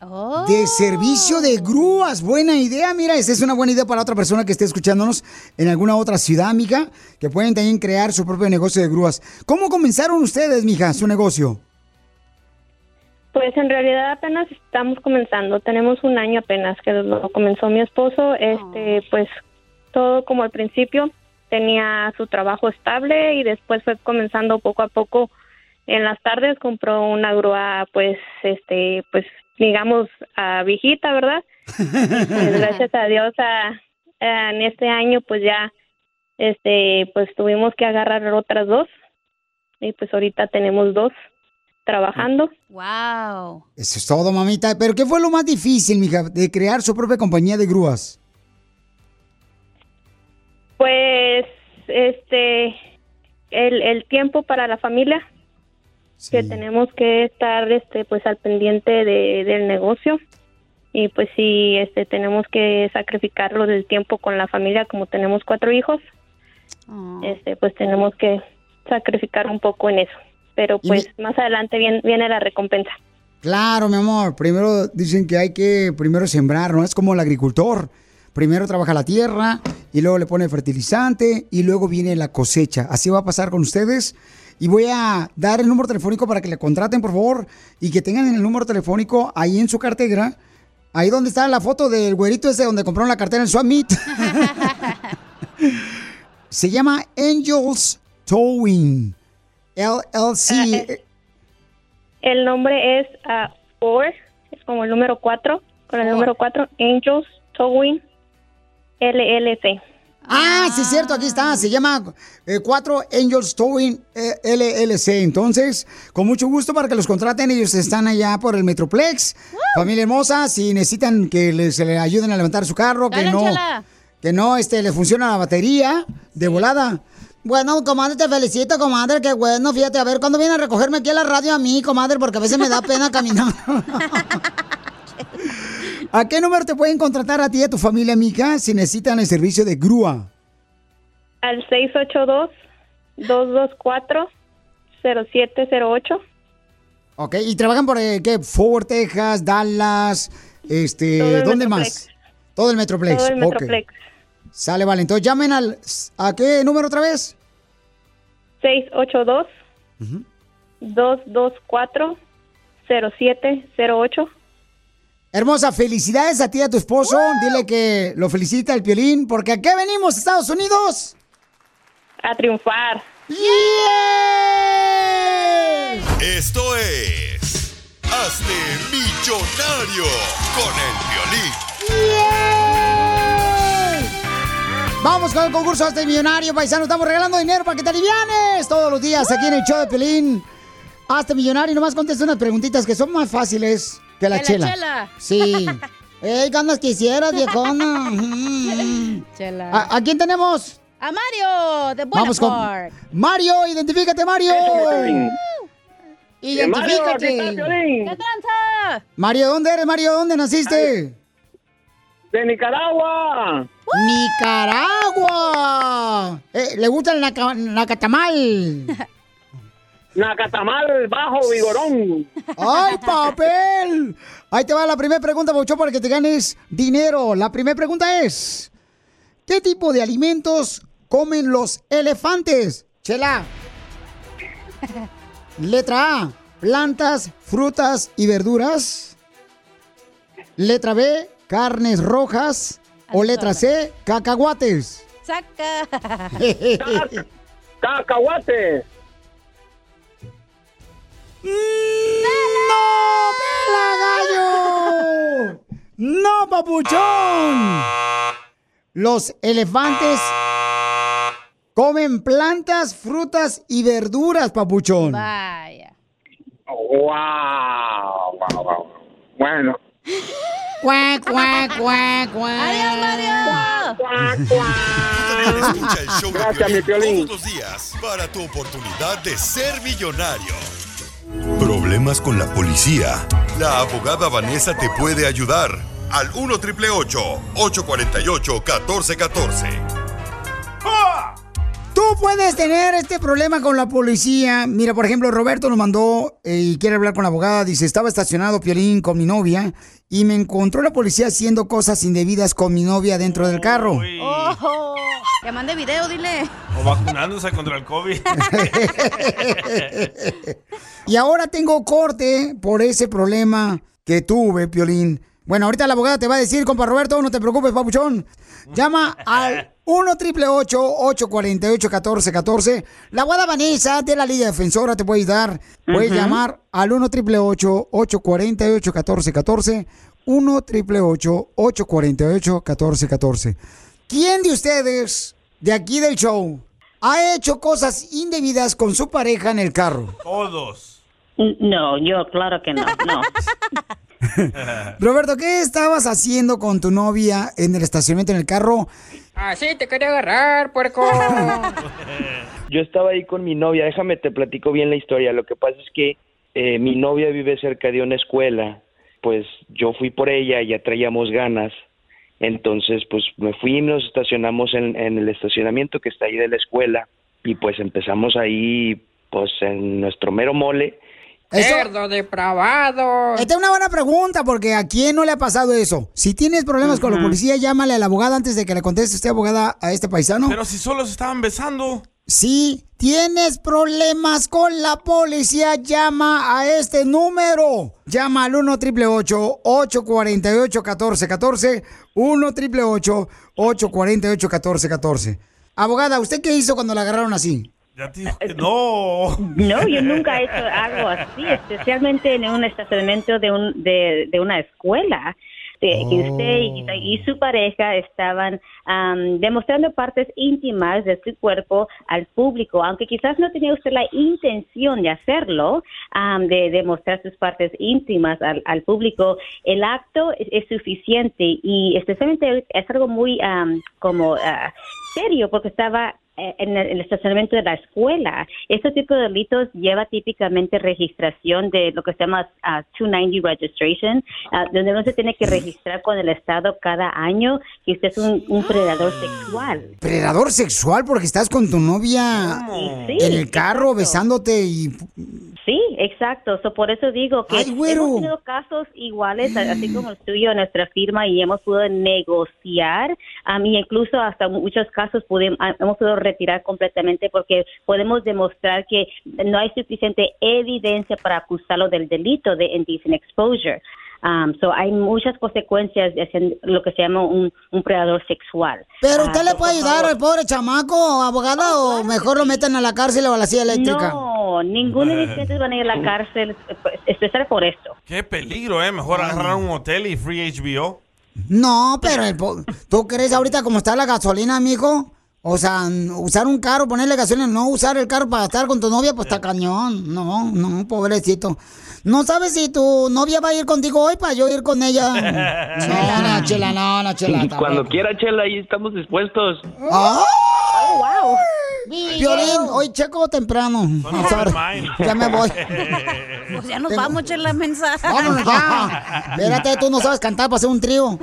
Oh.
De servicio de grúas. Buena idea. Mira, esa es una buena idea para otra persona que esté escuchándonos en alguna otra ciudad, mija, que pueden también crear su propio negocio de grúas. ¿Cómo comenzaron ustedes, mija, su negocio?
Pues en realidad apenas estamos comenzando. Tenemos un año apenas que lo comenzó mi esposo. Este, pues todo como al principio tenía su trabajo estable y después fue comenzando poco a poco. En las tardes compró una grúa, pues, este, pues, digamos, ah, viejita, ¿verdad? Pues, gracias a Dios, en este año, pues ya, este, pues tuvimos que agarrar otras dos y pues ahorita tenemos dos trabajando.
Wow.
Eso es todo, mamita. ¿Pero qué fue lo más difícil, mija, de crear su propia compañía de grúas?
Pues, este, el, el tiempo para la familia, que tenemos que estar, este, pues al pendiente de, del negocio y pues sí, este, tenemos que sacrificarlo del tiempo con la familia, como tenemos cuatro hijos, este, pues tenemos que sacrificar un poco en eso, pero pues más adelante viene, viene la recompensa.
Claro, mi amor. Primero dicen que hay que primero sembrar, ¿no? Es como el agricultor. Primero trabaja la tierra y luego le pone fertilizante y luego viene la cosecha. Así va a pasar con ustedes. Y voy a dar el número telefónico para que le contraten, por favor, y que tengan el número telefónico ahí en su cartera. Ahí donde está la foto del güerito ese donde compraron la cartera en Swap Meet. Se llama Angels Towing. LLC.
El nombre es ah, Four, es como el número cuatro, con el número cuatro, Angels Towing LLC.
Ah, sí, es cierto, aquí está. Se llama eh, 4 Angels Towing eh, LLC. Entonces, con mucho gusto para que los contraten. Ellos están allá por el Metroplex. Familia hermosa, si necesitan que les, ayuden a levantar su carro, que
Dale,
no, que no este, le funciona la batería de volada. Bueno, comadre, te felicito, comadre, qué bueno. Fíjate, a ver, ¿cuándo viene a recogerme aquí a la radio a mí, comadre? Porque a veces me da pena caminar. ¿A qué número te pueden contratar a ti y a tu familia, mija, si necesitan el servicio de grúa?
Al 682-224-0708.
Ok, y trabajan por, eh, ¿qué? Fort Texas, Dallas, este, ¿dónde
Metroplex.
más? Todo el Metroplex.
Todo el. Metroplex.
Sale, vale. Entonces llamen al, ¿a qué número otra vez?
682-224-0708.
Hermosa, felicidades a ti y a tu esposo. Dile que lo felicita el Piolín, porque ¿a qué venimos, Estados Unidos?
A triunfar.
Esto es. Hazte millonario con el violín.
Vamos con el concurso Hazte Millonario, paisano. Estamos regalando dinero para que te alivianes todos los días aquí en el show de Pelín. Hazte Millonario. Nomás contesta unas preguntitas que son más fáciles que la
Que la
chela.
chela.
Sí. Ey, ganas quisieras, viejona.
Chela.
¿A, a quién tenemos?
A Mario, de Buena
Vamos con. Mario, identifícate, Mario. Identifícate.
¿Qué tranza?
Mario, ¿dónde eres, Mario? ¿Dónde naciste?
De Nicaragua.
Nicaragua. Eh, ¿Le gusta el naca- nacatamal?
Nacatamal bajo vigorón.
¡Ay, papel! Ahí te va la primera pregunta, Bocho, para que te ganes dinero. La primera pregunta es: ¿Qué tipo de alimentos comen los elefantes? Chela. Letra A: plantas, frutas y verduras. Letra B: carnes rojas. O letra C: cacahuates.
Saca.
Cacahuate.
¡No, pela gallo! ¡No, papuchón! Los elefantes comen plantas, frutas y verduras, papuchón.
Vaya.
Wow, wow, wow. Bueno.
Cuac, cuac, cuac, cuac.
¡Adiós, Mario!
Escucha el show de
Gracias, mi
Piolín todos los días para tu oportunidad de ser millonario. Problemas con la policía. La abogada Vanessa te puede ayudar. Al 1 triple 848 1414.
Tú puedes tener este problema con la policía. Mira, por ejemplo, Roberto nos mandó eh, y quiere hablar con la abogada. Dice, estaba estacionado Piolín con mi novia y me encontró la policía haciendo cosas indebidas con mi novia dentro del carro.
Oh, que mande video, dile.
O vacunándose contra el COVID.
Y ahora tengo corte por ese problema que tuve, Piolín. Bueno, ahorita la abogada te va a decir, compa Roberto, no te preocupes, papuchón. Llama al 1 triple 848 1414 La abogada Vanessa de la Liga Defensora te puede ayudar. Puedes llamar al 1 triple 848 1414 1 triple 848 1414 ¿Quién de ustedes, de aquí del show, ha hecho cosas indebidas con su pareja en el carro?
Todos.
No, yo claro que no, no.
Roberto, ¿qué estabas haciendo con tu novia en el estacionamiento en el carro?
Así te quería agarrar, puerco.
Yo estaba ahí con mi novia, déjame te platico bien la historia. Lo que pasa es que eh, mi novia vive cerca de una escuela, pues yo fui por ella y ya traíamos ganas. Entonces, pues me fui y nos estacionamos en, en el estacionamiento que está ahí de la escuela y pues empezamos ahí, pues en nuestro mero mole.
Cerdo depravado.
Esta es una buena pregunta porque a quién no le ha pasado eso. Si tienes problemas con la policía, llámale a la abogada antes de que le conteste usted, abogada, a este paisano.
Pero si solo se estaban besando.
Si tienes problemas con la policía, llama a este número. Llama al 1 888 848 1414 1 888 848 1414 Abogada, ¿usted qué hizo cuando la agarraron así?
Ya te dijo que no.
No, yo nunca he hecho algo así, especialmente en un estacionamiento de, un, de, de una escuela. De, que usted y, y su pareja estaban am, demostrando partes íntimas de su cuerpo al público, aunque quizás no tenía usted la intención de hacerlo, am, de demostrar sus partes íntimas al, al público, el acto es, es suficiente y especialmente es algo muy am, como ah, serio porque estaba eh, en el, estacionamiento de la escuela. Este tipo de delitos lleva típicamente registración de lo que se llama ah, 290 registration, ah, donde uno se tiene que registrar con el Estado cada año que usted es un, un predador sexual.
Predador sexual porque estás con tu novia
Sí,
en el carro besándote y...
Sí, exacto. So, por eso digo que
Ay,
hemos tenido casos iguales, así como el tuyo en nuestra firma, y hemos podido negociar, a mí incluso hasta muchos casos pudimos, hemos podido retirar completamente porque podemos demostrar que no hay suficiente evidencia para acusarlo del delito de indecent exposure. Um, so hay muchas consecuencias de hacer lo que se llama un, un predador sexual.
Pero
Ah,
usted le puede ayudar
favor.
al pobre chamaco, abogada, o mejor lo meten a la cárcel o a la silla eléctrica.
No, ninguno de ustedes van a ir a la cárcel, especial por esto.
Qué peligro, ¿eh? Mejor agarrar un hotel y free HBO.
No, pero el po- ¿tú crees ahorita cómo está la gasolina, mijo? O sea, usar un carro, ponerle gasolina, no usar el carro para estar con tu novia, pues está cañón. No, no, pobrecito. ¿No sabes si tu novia va a ir contigo hoy para yo ir con ella? No, no, chela, no, no, chela.
Cuando quiera, Chela, ahí estamos dispuestos.
¡Ah!
Oh, wow.
Violín, hoy checo temprano. Ya me voy.
Pues ya nos vamos a echar la mensaje.
Vámonos ya. Espérate, tú no sabes cantar para hacer un trío.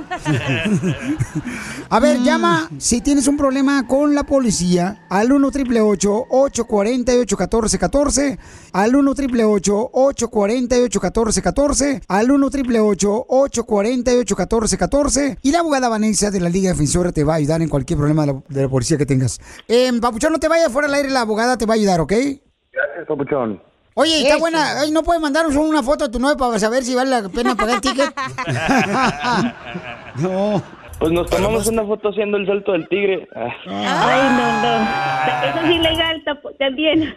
A ver, llama si tienes un problema con la policía al 1 888 848 1414 al 1 888 848 1414 al 1 888 848 1414 y la abogada Vanessa de la Liga Defensora te va a ayudar en cualquier problema de la, de la policía que tengas. Eh, Papuchón, no te vayas fuera del aire, la abogada te va a ayudar, ¿ok?
Gracias, papuchón.
Oye, está buena. Ay, ¿No puedes mandarnos una foto de tu novia para saber si vale la pena pagar el ticket? no.
Pues nos tomamos una foto haciendo el salto del tigre.
Ay, no, no. Eso es ilegal también.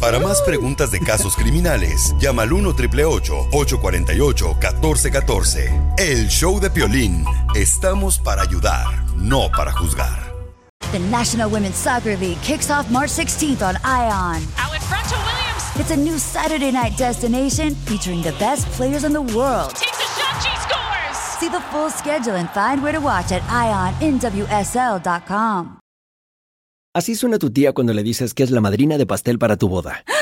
Para más preguntas de casos criminales, llama al 1 848 1414 El show de Piolín. Estamos para ayudar, no para juzgar.
The National Women's Soccer League kicks off March 16th on ION.
Out in front to Williams.
It's a new Saturday night destination featuring the best players in the world.
Takes a shot. She scores.
See the full schedule and find where to watch at IONNWSL.com.
Así suena tu tía cuando le dices que es la madrina de pastel para tu boda.